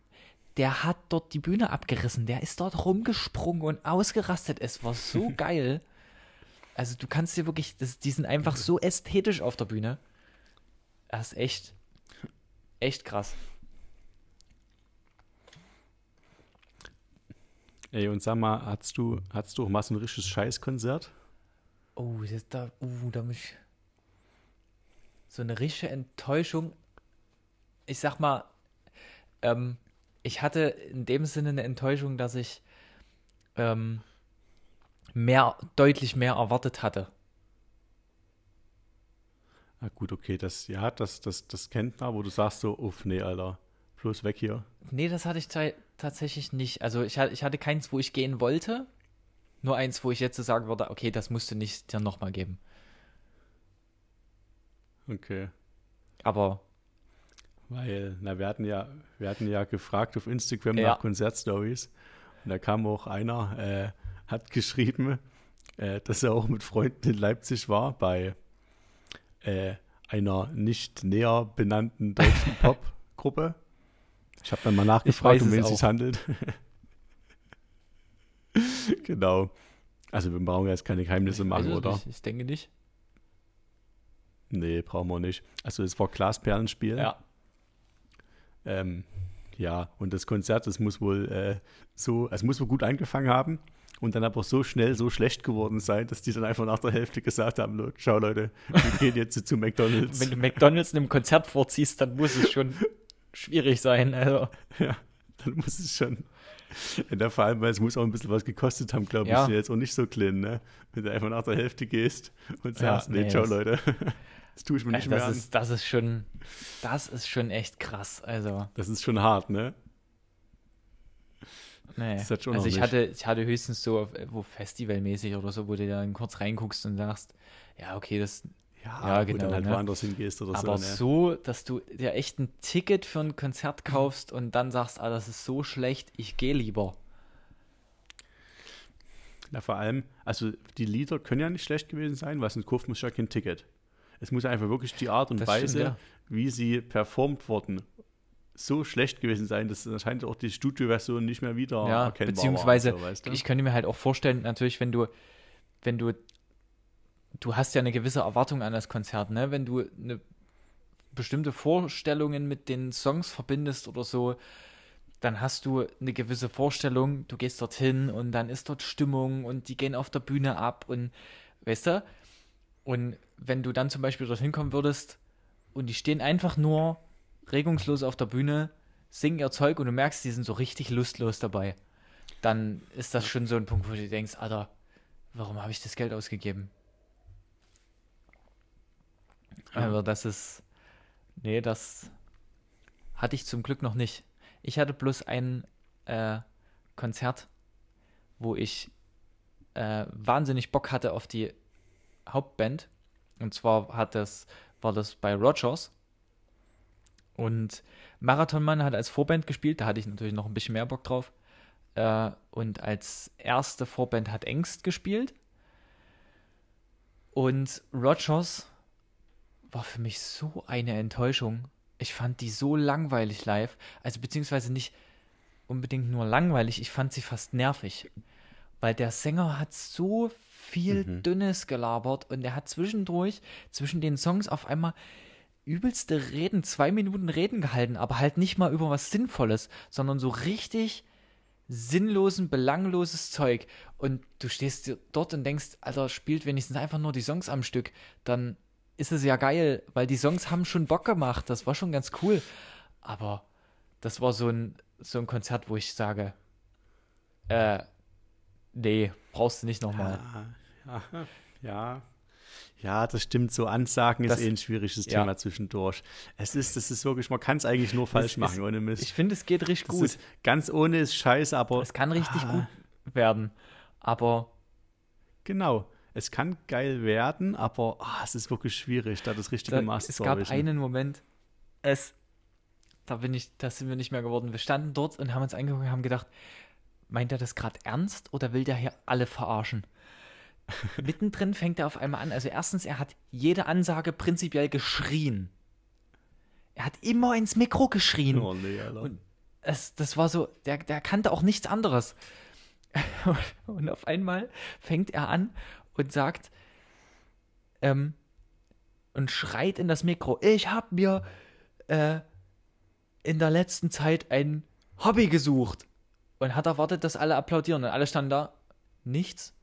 Der hat dort die Bühne abgerissen. Der ist dort rumgesprungen und ausgerastet. Es war so geil. Also du kannst dir wirklich, das, die sind einfach so ästhetisch auf der Bühne. Das ist echt, echt krass. Ey, und sag mal, hast du, hast du auch mal so ein richtiges Scheißkonzert? Oh, das, da, uh, da muss ich. So eine richtige Enttäuschung. Ich sag mal, ähm, ich hatte in dem Sinne eine Enttäuschung, dass ich ähm, mehr, deutlich mehr erwartet hatte. Ah, gut, okay, das, ja, das, das, das kennt man, wo du sagst so, uff, nee, Alter, bloß weg hier. Nee, das hatte ich tatsächlich nicht. Also ich, ich hatte keins, wo ich gehen wollte. Nur eins, wo ich jetzt sagen würde, okay, das musst du nicht dir nochmal geben. Okay. Aber. Weil, na, wir hatten ja, wir hatten ja gefragt auf Instagram ja. nach Konzertstories. Und da kam auch einer, äh, hat geschrieben, äh, dass er auch mit Freunden in Leipzig war bei äh, einer nicht näher benannten deutschen Popgruppe. Ich habe dann mal nachgefragt, um wen es sich handelt. genau. Also wir brauchen jetzt keine Geheimnisse machen, oder? Nicht. Ich denke nicht. Nee, brauchen wir nicht. Also es war Glasperlenspiel. Ja. Ähm, ja, und das Konzert, das muss wohl äh, so, also muss wohl gut angefangen haben und dann aber so schnell so schlecht geworden sein, dass die dann einfach nach der Hälfte gesagt haben, schau Leute, wir gehen jetzt zu McDonalds. Wenn du McDonalds in einem Konzert vorziehst, dann muss es schon schwierig sein. Also. Ja, dann muss es schon. Ja, vor allem, weil es muss auch ein bisschen was gekostet haben, glaube ja. ich, jetzt auch nicht so klein, ne? Wenn du einfach nach der Hälfte gehst und sagst, ja, nee, nee, ciao, Leute. Das tue ich mir nicht das mehr ist, an. Das ist schon, das ist schon echt krass, also. Das ist schon hart, ne? Nee. Das hat schon also ich hatte, ich hatte höchstens so, wo festivalmäßig oder so, wo du dann kurz reinguckst und sagst, ja, okay, das ja, ja genau. dann halt ne? woanders hingehst oder Aber so. Aber so, dass du dir echt ein Ticket für ein Konzert kaufst und dann sagst, ah, das ist so schlecht, ich gehe lieber. Na, vor allem, also die Lieder können ja nicht schlecht gewesen sein, weil sonst kauft man ja kein Ticket. Es muss einfach wirklich die Art und das Weise, stimmt, ja. wie sie performt wurden, so schlecht gewesen sein, dass anscheinend auch die Studioversion nicht mehr wieder ja, erkennbar beziehungsweise, war. So, du? ich könnte mir halt auch vorstellen, natürlich, wenn du, wenn du du hast ja eine gewisse Erwartung an das Konzert, ne? Wenn du eine bestimmte Vorstellungen mit den Songs verbindest oder so, dann hast du eine gewisse Vorstellung, du gehst dorthin und dann ist dort Stimmung und die gehen auf der Bühne ab und weißt du? Und wenn du dann zum Beispiel dorthin kommen würdest und die stehen einfach nur regungslos auf der Bühne, singen ihr Zeug und du merkst, die sind so richtig lustlos dabei, dann ist das schon so ein Punkt, wo du denkst, Alter, warum habe ich das Geld ausgegeben? Also das ist, nee, das hatte ich zum Glück noch nicht. Ich hatte bloß ein äh, Konzert, wo ich äh, wahnsinnig Bock hatte auf die Hauptband. Und zwar hat das, war das bei Rogers. Und Marathonmann hat als Vorband gespielt, da hatte ich natürlich noch ein bisschen mehr Bock drauf. Äh, und als erste Vorband hat Engst gespielt. Und Rogers war für mich so eine Enttäuschung. Ich fand die so langweilig live. Also beziehungsweise nicht unbedingt nur langweilig, ich fand sie fast nervig. Weil der Sänger hat so viel mhm. Dünnes gelabert und er hat zwischendurch, zwischen den Songs auf einmal übelste Reden, zwei Minuten Reden gehalten, aber halt nicht mal über was Sinnvolles, sondern so richtig sinnlosen, belangloses Zeug. Und du stehst dort und denkst, Alter, spielt wenigstens einfach nur die Songs am Stück, dann ist es ja geil, weil die Songs haben schon Bock gemacht. Das war schon ganz cool. Aber das war so ein, so ein Konzert, wo ich sage, äh, nee, brauchst du nicht nochmal. Ja, ja, ja. Ja, das stimmt. So Ansagen das, ist eh ein schwieriges ja. Thema zwischendurch. Es ist, das ist wirklich, man kann es eigentlich nur falsch machen, ist, ohne Mist. Ich finde, es geht richtig das gut. Ist, ganz ohne ist scheiße, aber. Es kann richtig ah. gut werden. Aber. Genau es kann geil werden, aber oh, es ist wirklich schwierig, da das richtige da, Maß zu Es gab erwischen. einen Moment, es, da bin ich, da sind wir nicht mehr geworden. Wir standen dort und haben uns angeguckt und haben gedacht, meint er das gerade ernst oder will der hier alle verarschen? mittendrin fängt er auf einmal an. Also erstens, er hat jede Ansage prinzipiell geschrien. Er hat immer ins Mikro geschrien. Oh nee, Alter. Und es, das war so, der, der kannte auch nichts anderes. Und auf einmal fängt er an und sagt ähm, und schreit in das Mikro, ich habe mir äh, in der letzten Zeit ein Hobby gesucht. Und hat erwartet, dass alle applaudieren. Und alle standen da, nichts.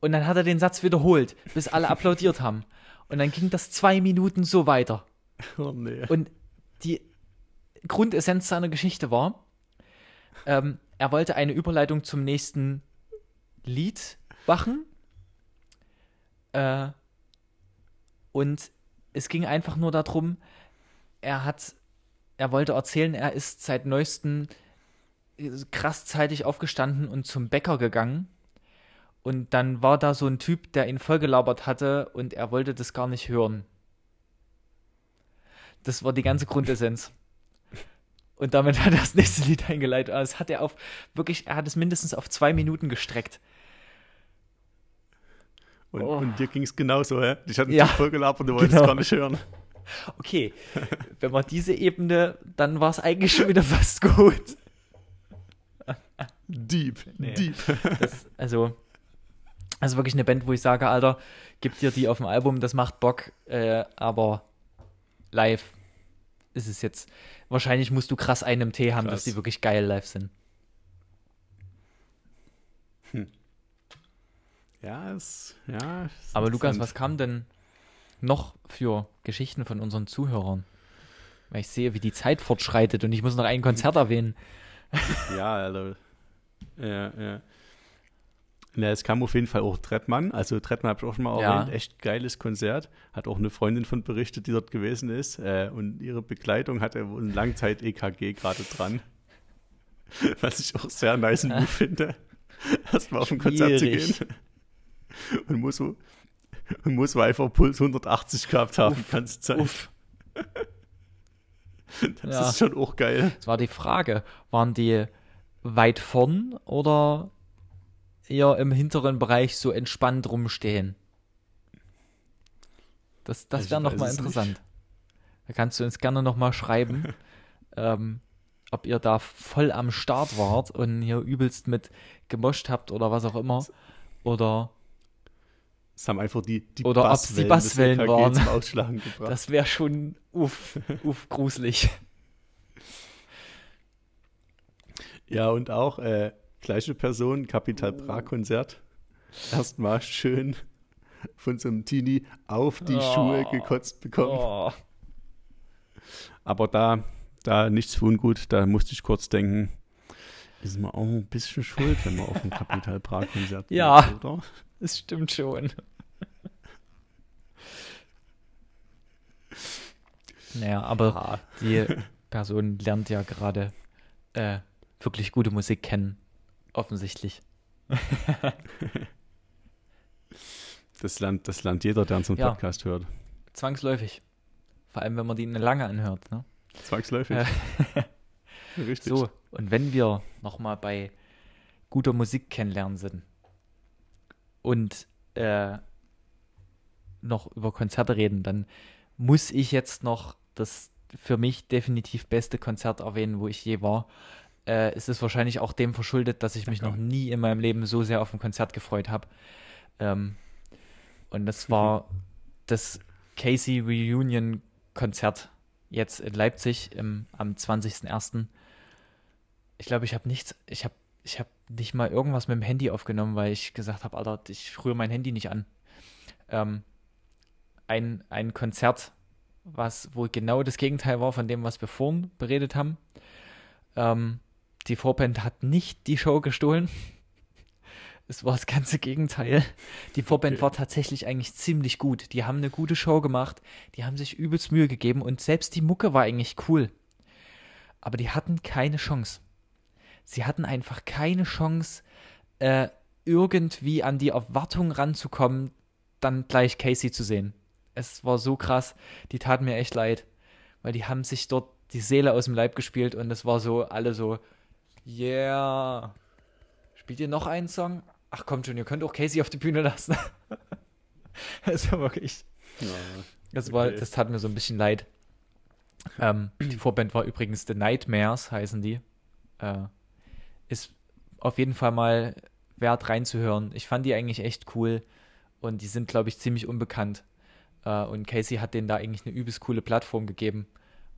Und dann hat er den Satz wiederholt, bis alle applaudiert haben. Und dann ging das zwei Minuten so weiter. Oh nee. Und die Grundessenz seiner Geschichte war, ähm, er wollte eine Überleitung zum nächsten Lied machen. Äh, und es ging einfach nur darum, er hat, er wollte erzählen, er ist seit neuestem krass zeitig aufgestanden und zum Bäcker gegangen. Und dann war da so ein Typ, der ihn vollgelabert hatte und er wollte das gar nicht hören. Das war die ganze Grundessenz. Und damit hat er das nächste Lied eingeleitet. Also das hat er auf, wirklich, er hat es mindestens auf zwei Minuten gestreckt. Und, Oh. und dir ging es genauso, hä? Ich hatte Ja, ja, voll gelabert und du wolltest genau. gar nicht hören. Okay, wenn man diese Ebene, dann war es eigentlich schon wieder fast gut. Deep, Nee. deep. Das, also, also wirklich eine Band, wo ich sage, Alter, gib dir die auf dem Album, das macht Bock, äh, aber live ist es jetzt. Wahrscheinlich musst du krass einen im Tee haben, dass Krass. die wirklich geil live sind. Ja, es, ja. ist Aber Lukas, was kam denn noch für Geschichten von unseren Zuhörern? Weil ich sehe, wie die Zeit fortschreitet und ich muss noch ein Konzert erwähnen. Ja, Alter. Ja, ja. Ja, es kam auf jeden Fall auch Trettmann. Also Trettmann habe ich auch schon mal Ja. erwähnt. Echt geiles Konzert. Hat auch eine Freundin von berichtet, die dort gewesen ist. Äh, und ihre Begleitung hatte wohl ein Langzeit-EKG gerade dran. Was ich auch sehr nice Move finde. Erstmal auf ein Konzert zu gehen. Und muss und muss einfach Puls 180 gehabt haben die ganze Zeit. Uff. Das Ja. ist schon auch geil. Das war die Frage. Waren die weit vorn oder eher im hinteren Bereich so entspannt rumstehen? Das, das Ich wäre nochmal es interessant. Da kannst du uns gerne nochmal schreiben, ähm, ob ihr da voll am Start wart und hier übelst mit gemoscht habt oder was auch immer. Oder Es haben einfach die, die Oder ob's die Basswellen, Basswellen des EKG waren. zum Ausschlagen gebracht. das wäre schon uff, uff, gruselig. Ja, und auch äh, gleiche Person, Capital Oh. Bra Konzert. Erstmal schön von so einem Teenie auf die Oh. Schuhe gekotzt bekommen. Oh. Aber da, da nichts für ungut, da musste ich kurz denken, ist man auch ein bisschen schuld, wenn man auf ein Capital Bra Konzert Ja. geht, oder? Das stimmt schon. Naja, aber die Person lernt ja gerade äh, wirklich gute Musik kennen. Offensichtlich. das lernt, das lernt jeder, der unseren Ja. Podcast hört. Zwangsläufig. Vor allem, wenn man die eine lange anhört. Ne? Zwangsläufig. Äh, Richtig. So, und wenn wir nochmal bei guter Musik kennenlernen sind und äh, noch über Konzerte reden, dann muss ich jetzt noch das für mich definitiv beste Konzert erwähnen, wo ich je war. Äh, es ist wahrscheinlich auch dem verschuldet, dass ich mich noch nie in meinem Leben so sehr auf ein Konzert gefreut habe. Ähm, und das war das Casey Reunion Konzert jetzt in Leipzig im, am 20.01. Ich glaube, ich habe nichts, ich habe ich habe nicht mal irgendwas mit dem Handy aufgenommen, weil ich gesagt habe, Alter, ich rühre mein Handy nicht an. Ähm, ein, ein Konzert, was wohl genau das Gegenteil war von dem, was wir vorhin beredet haben. Ähm, die Vorband hat nicht die Show gestohlen. Es war das ganze Gegenteil. Die Vorband Okay. war tatsächlich eigentlich ziemlich gut. Die haben eine gute Show gemacht. Die haben sich übelst Mühe gegeben und selbst die Mucke war eigentlich cool. Aber die hatten keine Chance. Sie hatten einfach keine Chance, äh, irgendwie an die Erwartung ranzukommen, dann gleich Casey zu sehen. Es war so krass. Die taten mir echt leid. Weil die haben sich dort die Seele aus dem Leib gespielt und es war so, alle so, yeah. Spielt ihr noch einen Song? ach kommt schon, ihr könnt auch Casey auf die Bühne lassen. also wirklich. Ja, das, war, okay. das tat mir so ein bisschen leid. Ähm, die Vorband war übrigens The Nightmares, heißen die. Äh, ist auf jeden Fall mal wert reinzuhören. Ich fand die eigentlich echt cool und die sind, glaube ich, ziemlich unbekannt. Äh, und Casey hat denen da eigentlich eine übelst coole Plattform gegeben.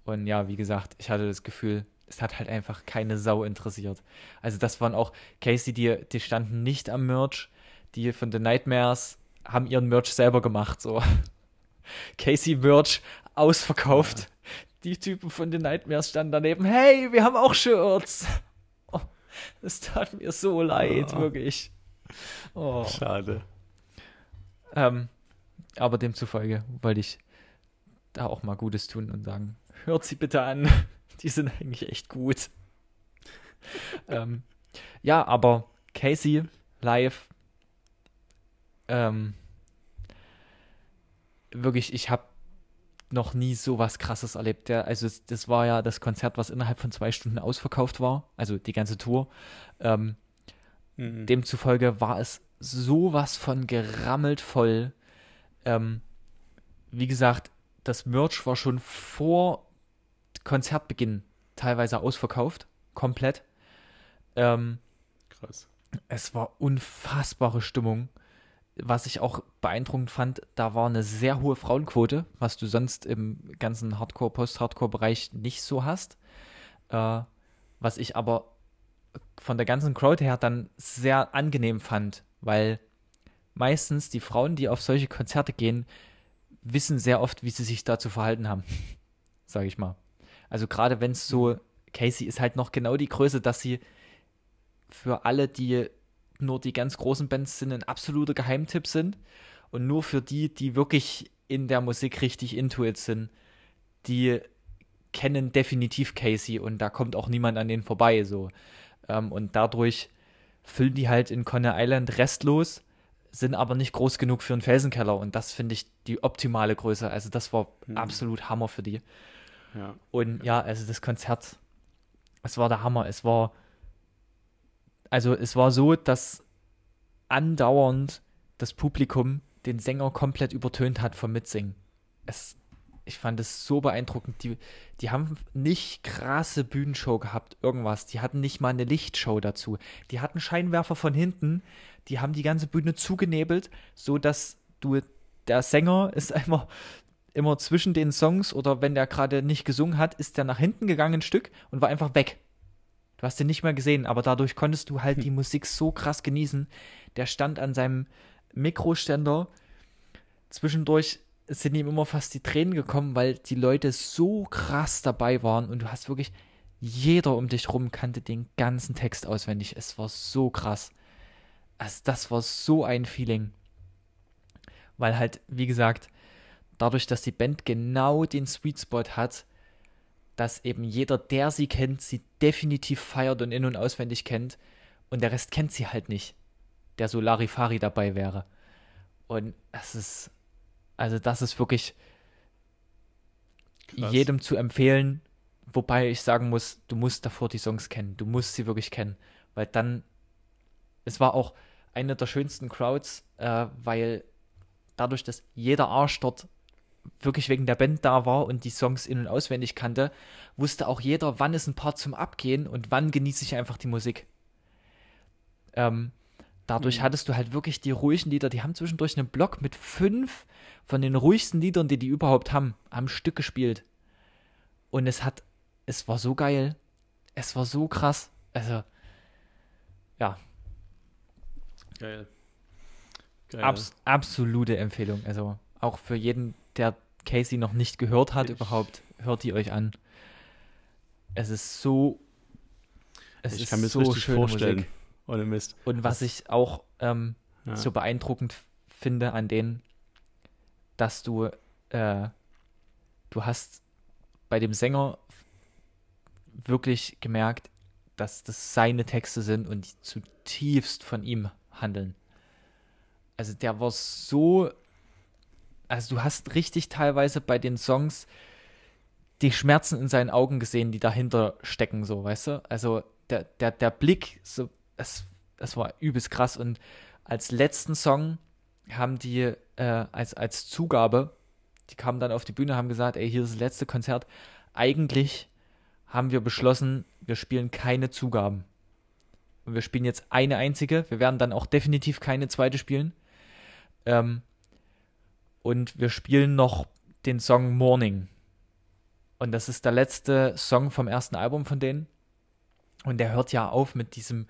Und ja, wie gesagt, ich hatte das Gefühl, es hat halt einfach keine Sau interessiert. Also das waren auch Casey, die, die standen nicht am Merch. Die von The Nightmares haben ihren Merch selber gemacht. So. Casey Merch ausverkauft. Ja. Die Typen von The Nightmares standen daneben. Hey, wir haben auch Shirts. Das tat mir so leid, oh. wirklich. Oh. Schade. Ähm, aber demzufolge wollte ich da auch mal Gutes tun und sagen, hört sie bitte an. Die sind eigentlich echt gut. ähm, ja, aber Casey live, ähm, wirklich, ich habe noch nie so was Krasses erlebt. Der, also das war ja das Konzert, was innerhalb von zwei Stunden ausverkauft war, also die ganze Tour. Ähm, mhm. Demzufolge war es sowas von gerammelt voll. Ähm, wie gesagt, das Merch war schon vor Konzertbeginn teilweise ausverkauft, komplett. Ähm, Krass. Es war unfassbare Stimmung. Was ich auch beeindruckend fand, da war eine sehr hohe Frauenquote, was du sonst im ganzen Hardcore, Post-Hardcore-Bereich nicht so hast. Äh, was ich aber von der ganzen Crowd her dann sehr angenehm fand, weil meistens die Frauen, die auf solche Konzerte gehen, wissen sehr oft, wie sie sich da zu verhalten haben. Sage ich mal. Also gerade wenn es so, Casey ist halt noch genau die Größe, dass sie für alle, die nur die ganz großen Bands sind, ein absoluter Geheimtipp sind. Und nur für die, die wirklich in der Musik richtig into it sind, die kennen definitiv Casey und da kommt auch niemand an denen vorbei. So. Ähm, und dadurch füllen die halt in Conner Island restlos, sind aber nicht groß genug für einen Felsenkeller. Und das finde ich die optimale Größe. Also das war mhm. absolut Hammer für die. Ja. Und ja, also das Konzert, es war der Hammer. Es war, also es war so, dass andauernd das Publikum den Sänger komplett übertönt hat vom Mitsingen. Es, ich fand es so beeindruckend. Die, die haben nicht krasse Bühnenshow gehabt, irgendwas. Die hatten nicht mal eine Lichtshow dazu. Die hatten Scheinwerfer von hinten. Die haben die ganze Bühne zugenebelt, so dass du der Sänger ist einmal immer zwischen den Songs oder wenn der gerade nicht gesungen hat, ist der nach hinten gegangen ein Stück und war einfach weg. Du hast den nicht mehr gesehen, aber dadurch konntest du halt hm. die Musik so krass genießen. Der stand an seinem Mikroständer. Zwischendurch sind ihm immer fast die Tränen gekommen, weil die Leute so krass dabei waren und du hast wirklich, jeder um dich rum kannte den ganzen Text auswendig. Es war so krass. Also das war so ein Feeling. Weil halt, wie gesagt, dadurch, dass die Band genau den Sweet Spot hat, dass eben jeder, der sie kennt, sie definitiv feiert und in- und auswendig kennt und der Rest kennt sie halt nicht, der so Larifari dabei wäre. Und es ist, also das ist wirklich Krass. jedem zu empfehlen, wobei ich sagen muss, du musst davor die Songs kennen, du musst sie wirklich kennen, weil dann, es war auch eine der schönsten Crowds, äh, weil dadurch, dass jeder Arsch dort wirklich wegen der Band da war und die Songs in- und auswendig kannte, wusste auch jeder, wann ist ein Part zum Abgehen und wann genieße ich einfach die Musik. Ähm, dadurch mhm. hattest du halt wirklich die ruhigen Lieder, die haben zwischendurch einen Block mit fünf von den ruhigsten Liedern, die die überhaupt haben, am Stück gespielt. Und es hat, es war so geil. Es war so krass. Also, ja. Geil. Geil. Abs absolute Empfehlung. Also, auch für jeden, der Casey noch nicht gehört hat, ich, überhaupt, hört die euch an. Es ist so. Es ich kann mir so richtig vorstellen. Musik. Ohne Mist. Und was ich auch ähm, ja. so beeindruckend finde an denen, dass du, äh, du hast bei dem Sänger wirklich gemerkt, dass das seine Texte sind und die zutiefst von ihm handeln. Also der war so also du hast richtig teilweise bei den Songs die Schmerzen in seinen Augen gesehen, die dahinter stecken, so, weißt du? Also der, der, der Blick, so, es das war übelst krass. Und als letzten Song haben die äh, als, als Zugabe, die kamen dann auf die Bühne, haben gesagt, ey, hier ist das letzte Konzert. Eigentlich haben wir beschlossen, wir spielen keine Zugaben. Und wir spielen jetzt eine einzige. Wir werden dann auch definitiv keine zweite spielen. Ähm, und wir spielen noch den Song Morning. Und das ist der letzte Song vom ersten Album von denen. Und der hört ja auf mit diesem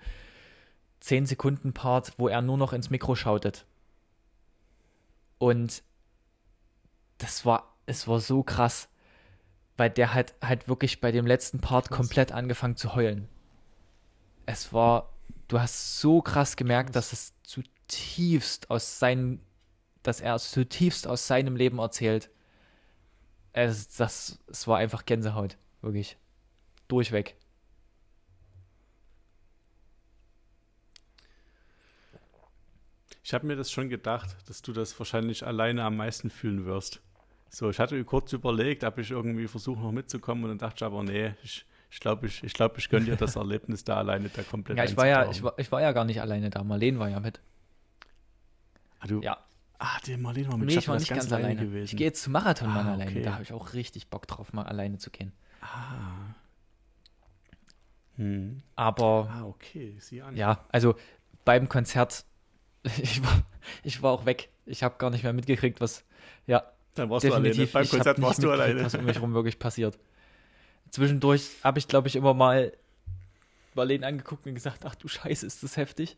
10 Sekunden Part, wo er nur noch ins Mikro schautet. Und das war, es war so krass, weil der hat halt wirklich bei dem letzten Part komplett angefangen zu heulen. Es war, du hast so krass gemerkt, dass es zutiefst aus seinem, dass er zutiefst aus seinem Leben erzählt. Es, das, es war einfach Gänsehaut, wirklich. Durchweg. Ich habe mir das schon gedacht, dass du das wahrscheinlich alleine am meisten fühlen wirst. So, ich hatte kurz überlegt, ob ich irgendwie versuche noch mitzukommen und dann dachte ich aber, nee, ich, ich glaube, ich, ich, glaub, ich gönne dir das Erlebnis da alleine da komplett Ja, ich war ja, ich war, ich war ja gar nicht alleine da. Marlene war ja mit. Ah, du? Ja. Ah, der Marlene war mit. Nee, ich war nicht ganz, ganz alleine. Gewesen. Ich gehe jetzt zum Marathonmann Ah, alleine. okay. Da habe ich auch richtig Bock drauf, mal alleine zu gehen. Ah. Hm. Aber Ah, okay, sieh an. ja, also beim Konzert, ich war, ich war auch weg. Ich habe gar nicht mehr mitgekriegt, was, ja, Dann warst du alleine. definitiv. Beim Konzert warst du alleine. Was um mich rum wirklich passiert. Zwischendurch habe ich, glaube ich, immer mal Marlene angeguckt und gesagt, ach du Scheiße, ist das heftig.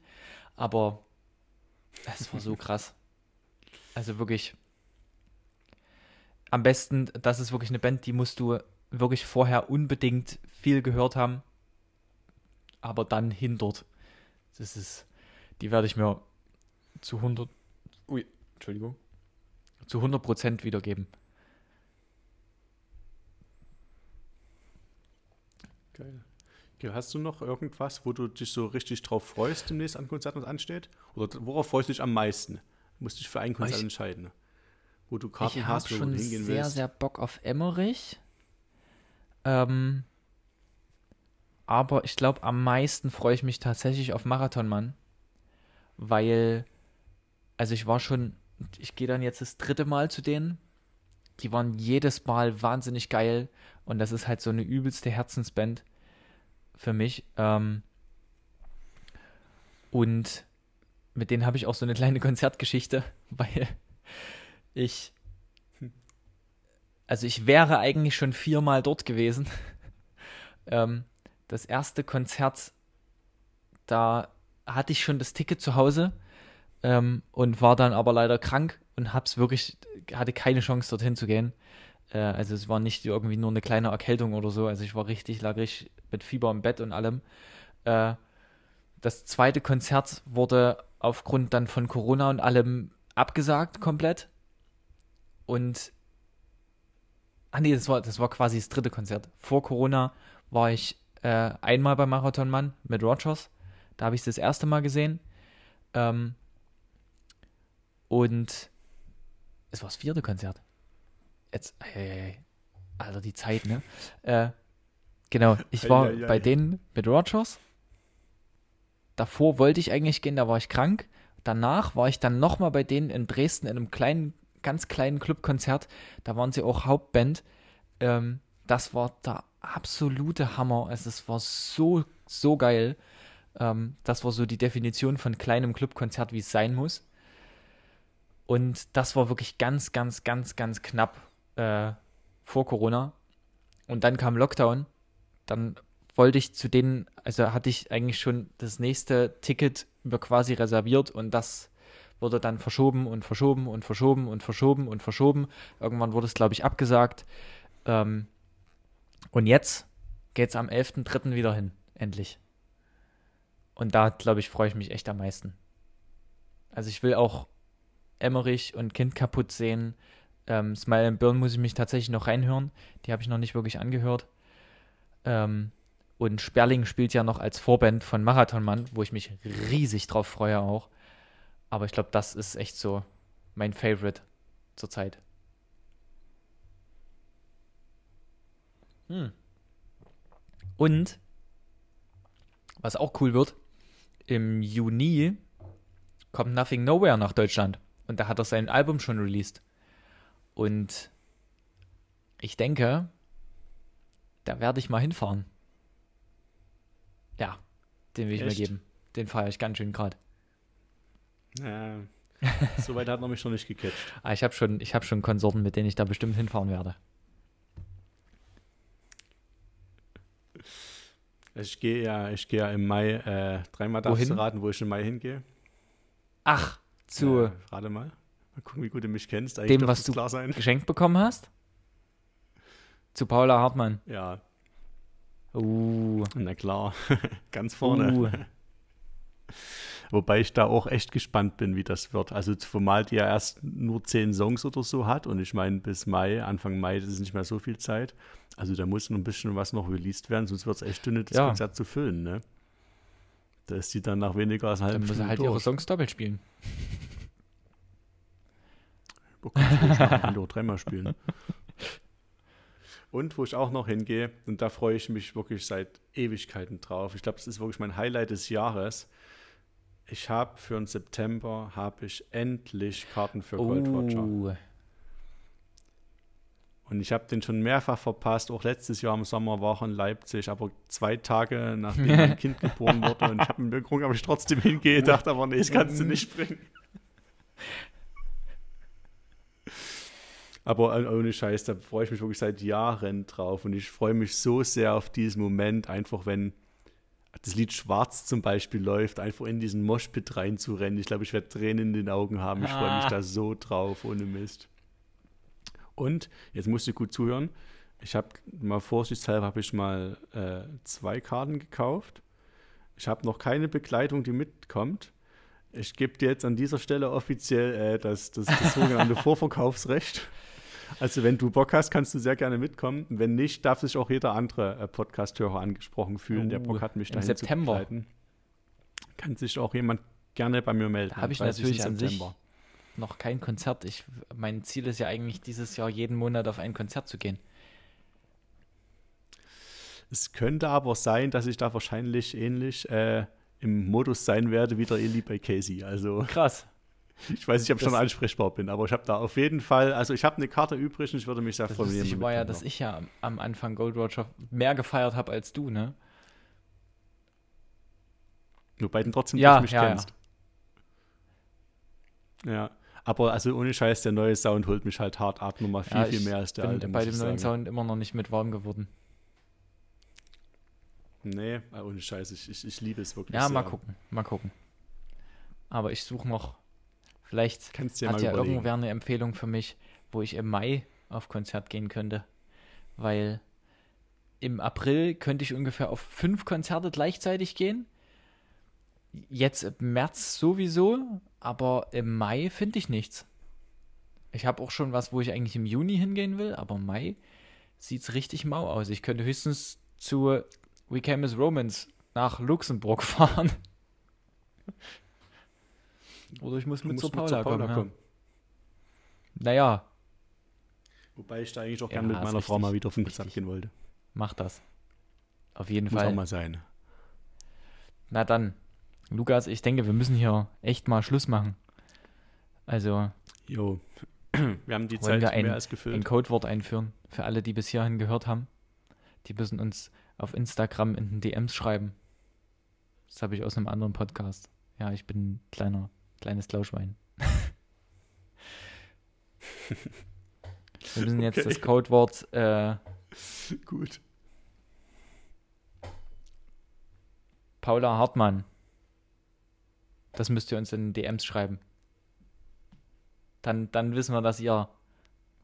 Aber es war so krass. Also wirklich. Am besten, das ist wirklich eine Band, die musst du wirklich vorher unbedingt viel gehört haben. Aber dann hin dort. Das ist, die werde ich mir zu 100, ui, Entschuldigung, zu 100 Prozent wiedergeben. Geil. Hast du noch irgendwas, wo du dich so richtig drauf freust, demnächst an Konzert, was ansteht? Oder worauf freust du dich am meisten? Musst dich für ein Konzert Ich- entscheiden. Wo du Karten ich habe hast, wo schon du hingehen sehr, willst. sehr Bock auf Emmerich. Ähm, aber ich glaube, am meisten freue ich mich tatsächlich auf Marathonmann. Weil, also ich war schon, ich gehe dann jetzt das dritte Mal zu denen. Die waren jedes Mal wahnsinnig geil. Und das ist halt so eine übelste Herzensband für mich. Ähm, und mit denen habe ich auch so eine kleine Konzertgeschichte, weil ich, also ich wäre eigentlich schon viermal dort gewesen. ähm, das erste Konzert, da hatte ich schon das Ticket zu Hause ähm, und war dann aber leider krank und hab's wirklich, hatte keine Chance dorthin zu gehen. Äh, also es war nicht irgendwie nur eine kleine Erkältung oder so. Also ich war richtig, lag richtig mit Fieber im Bett und allem. Äh, das zweite Konzert wurde aufgrund dann von Corona und allem abgesagt komplett. Und ah nee, das war, das war quasi das dritte Konzert. Vor Corona war ich äh, einmal beim Marathonmann mit Rogers. Da habe ich es das erste Mal gesehen. Ähm, und es war das vierte Konzert. Jetzt, ei, ei. Alter, die Zeit, ne? Äh, genau, ich war Ei, ei, ei. bei denen mit Rogers. Davor wollte ich eigentlich gehen, da war ich krank. Danach war ich dann nochmal bei denen in Dresden in einem kleinen, ganz kleinen Clubkonzert. Da waren sie auch Hauptband. Ähm, das war der absolute Hammer. Also es war so, so geil. Ähm, das war so die Definition von kleinem Clubkonzert, wie es sein muss. Und das war wirklich ganz, ganz, ganz, ganz knapp äh, vor Corona. Und dann kam Lockdown. Dann wollte ich zu denen, also hatte ich eigentlich schon das nächste Ticket über quasi reserviert und das wurde dann verschoben und verschoben und verschoben und verschoben und verschoben. Irgendwann wurde es, glaube ich, abgesagt. Ähm, und jetzt geht es am 11.03. wieder hin, endlich. Und da, glaube ich, freue ich mich echt am meisten. Also ich will auch Emmerich und Kind kaputt sehen. Ähm, Smile and Burn muss ich mich tatsächlich noch reinhören. Die habe ich noch nicht wirklich angehört. Ähm, und Sperling spielt ja noch als Vorband von Marathonmann, wo ich mich riesig drauf freue auch. Aber ich glaube, das ist echt so mein Favorite zurzeit. Hm. Und was auch cool wird, im Juni kommt Nothing Nowhere nach Deutschland. Und da hat er sein Album schon released. Und ich denke, da werde ich mal hinfahren. Ja, den will ich Echt? mir geben. Den feiere ich ganz schön gerade. Ja, so weit hat er mich noch nicht gecatcht. Ah, ich habe schon, ich hab schon Konsorten, mit denen ich da bestimmt hinfahren werde. Ich gehe ja, ich gehe ja im Mai, äh, dreimal darfst Wohin? du raten, wo ich im Mai hingehe. Ach, zu Äh, rate mal. Mal gucken, wie gut du mich kennst. Dem, dürfte was du- geschenkt bekommen hast? Zu Paula Hartmann. Ja, Uh, na klar. Ganz vorne. uh. Wobei ich da auch echt gespannt bin, wie das wird. Also zumal die ja erst nur zehn Songs oder so hat und ich meine bis Mai, Anfang Mai, das ist nicht mehr so viel Zeit. Also da muss noch ein bisschen was noch released werden, sonst wird es echt dünne, das Ja. Konzert zu füllen, ne? Da ist die dann nach weniger als einer Dann er halt ihre durch. Songs doppelt spielen. Kann auch dreimal spielen. Und wo ich auch noch hingehe, und da freue ich mich wirklich seit Ewigkeiten drauf. Ich glaube, das ist wirklich mein Highlight des Jahres. Ich habe für den September habe ich endlich Karten für Roger. Oh, Und ich habe den schon mehrfach verpasst. Auch letztes Jahr im Sommer war er in Leipzig, aber zwei Tage nachdem mein Kind geboren wurde. Und ich habe mir geguckt, ob ich trotzdem hingehe. Dachte aber, nee, das kannst du nicht bringen. Aber äh, ohne Scheiß, da freue ich mich wirklich seit Jahren drauf. Und ich freue mich so sehr auf diesen Moment, einfach wenn das Lied Schwarz zum Beispiel läuft, einfach in diesen Moshpit reinzurennen. Ich glaube, ich werde Tränen in den Augen haben. Ich freue mich Ah. da so drauf, ohne Mist. Und jetzt musst du gut zuhören. Ich habe mal vorsichtshalber habe ich mal äh, zwei Karten gekauft. Ich habe noch keine Begleitung, die mitkommt. Ich gebe dir jetzt an dieser Stelle offiziell äh, das, das, das sogenannte Vorverkaufsrecht. Also wenn du Bock hast, kannst du sehr gerne mitkommen. Wenn nicht, darf sich auch jeder andere äh, Podcast-Hörer angesprochen fühlen, der Oh, Bock hat, mich dahin zu September. begleiten. Kann sich auch jemand gerne bei mir melden. Habe ich am 30. natürlich an sich September. noch kein Konzert. Ich, mein Ziel ist ja eigentlich dieses Jahr jeden Monat auf ein Konzert zu gehen. Es könnte aber sein, dass ich da wahrscheinlich ähnlich äh, im Modus sein werde wie der Eli bei Casey. Also Krass. Ich weiß nicht, ob ich Das- schon ansprechbar bin, aber ich habe da auf jeden Fall, also ich habe eine Karte übrig und ich würde mich sehr freuen, jemand war ja, dass ich ja am, Anfang Gold Roger mehr gefeiert habe als du, ne? Wobei du trotzdem Ja, durch mich ja, ja. kennst. Ja. Aber also ohne Scheiß, der neue Sound holt mich halt hart ab, nochmal viel, ja, viel ich mehr als der bin alte. bei muss dem ich neuen. Sound immer noch nicht mit warm geworden. Nee, äh, ohne Scheiß, ich, ich, ich liebe es wirklich. Ja, mal sehr. gucken, mal gucken. Aber ich suche noch, vielleicht Kannst hat ja überlegen. irgendwer eine Empfehlung für mich, wo ich im Mai auf Konzert gehen könnte. Weil im April könnte ich ungefähr auf fünf Konzerte gleichzeitig gehen. Jetzt im März sowieso, aber im Mai finde ich nichts. Ich habe auch schon was, wo ich eigentlich im Juni hingehen will, aber im Mai sieht es richtig mau aus. Ich könnte höchstens zu We Came as Romans nach Luxemburg fahren. Oder ich muss mit musst zur Paula, kommen. Ja. kommen. Naja, Wobei ich da eigentlich auch Ja, gerne mit meiner Frau richtig, mal wieder auf den richtig. gehen wollte. mach das. Auf jeden Muss auch Fall. mal sein. Na dann, Lukas, ich denke, wir müssen hier echt mal Schluss machen. Also Jo. Wir haben die Zeit wir ein- mehr als ein gefüllt. Codewort einführen für alle, die bis hierhin gehört haben. Die müssen uns auf Instagram in den DMs schreiben. Das habe ich aus einem anderen Podcast. Ja, ich bin ein kleiner, kleines Klauschwein. wir müssen jetzt Okay. das Codewort äh, Gut. Paula Hartmann. Das müsst ihr uns in den DMs schreiben. Dann, dann wissen wir, dass ihr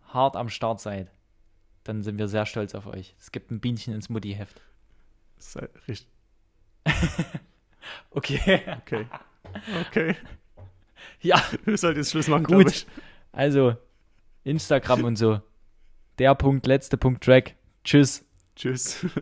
hart am Start seid. Dann sind wir sehr stolz auf euch. Es gibt ein Bienchen ins Mutti-Heft. Richtig. Okay. Okay. Okay. ja, Wir sollten jetzt Schluss machen, Gut. glaube ich. also Instagram und so. Der Punkt, letzte Punkt, Track. Tschüss. Tschüss.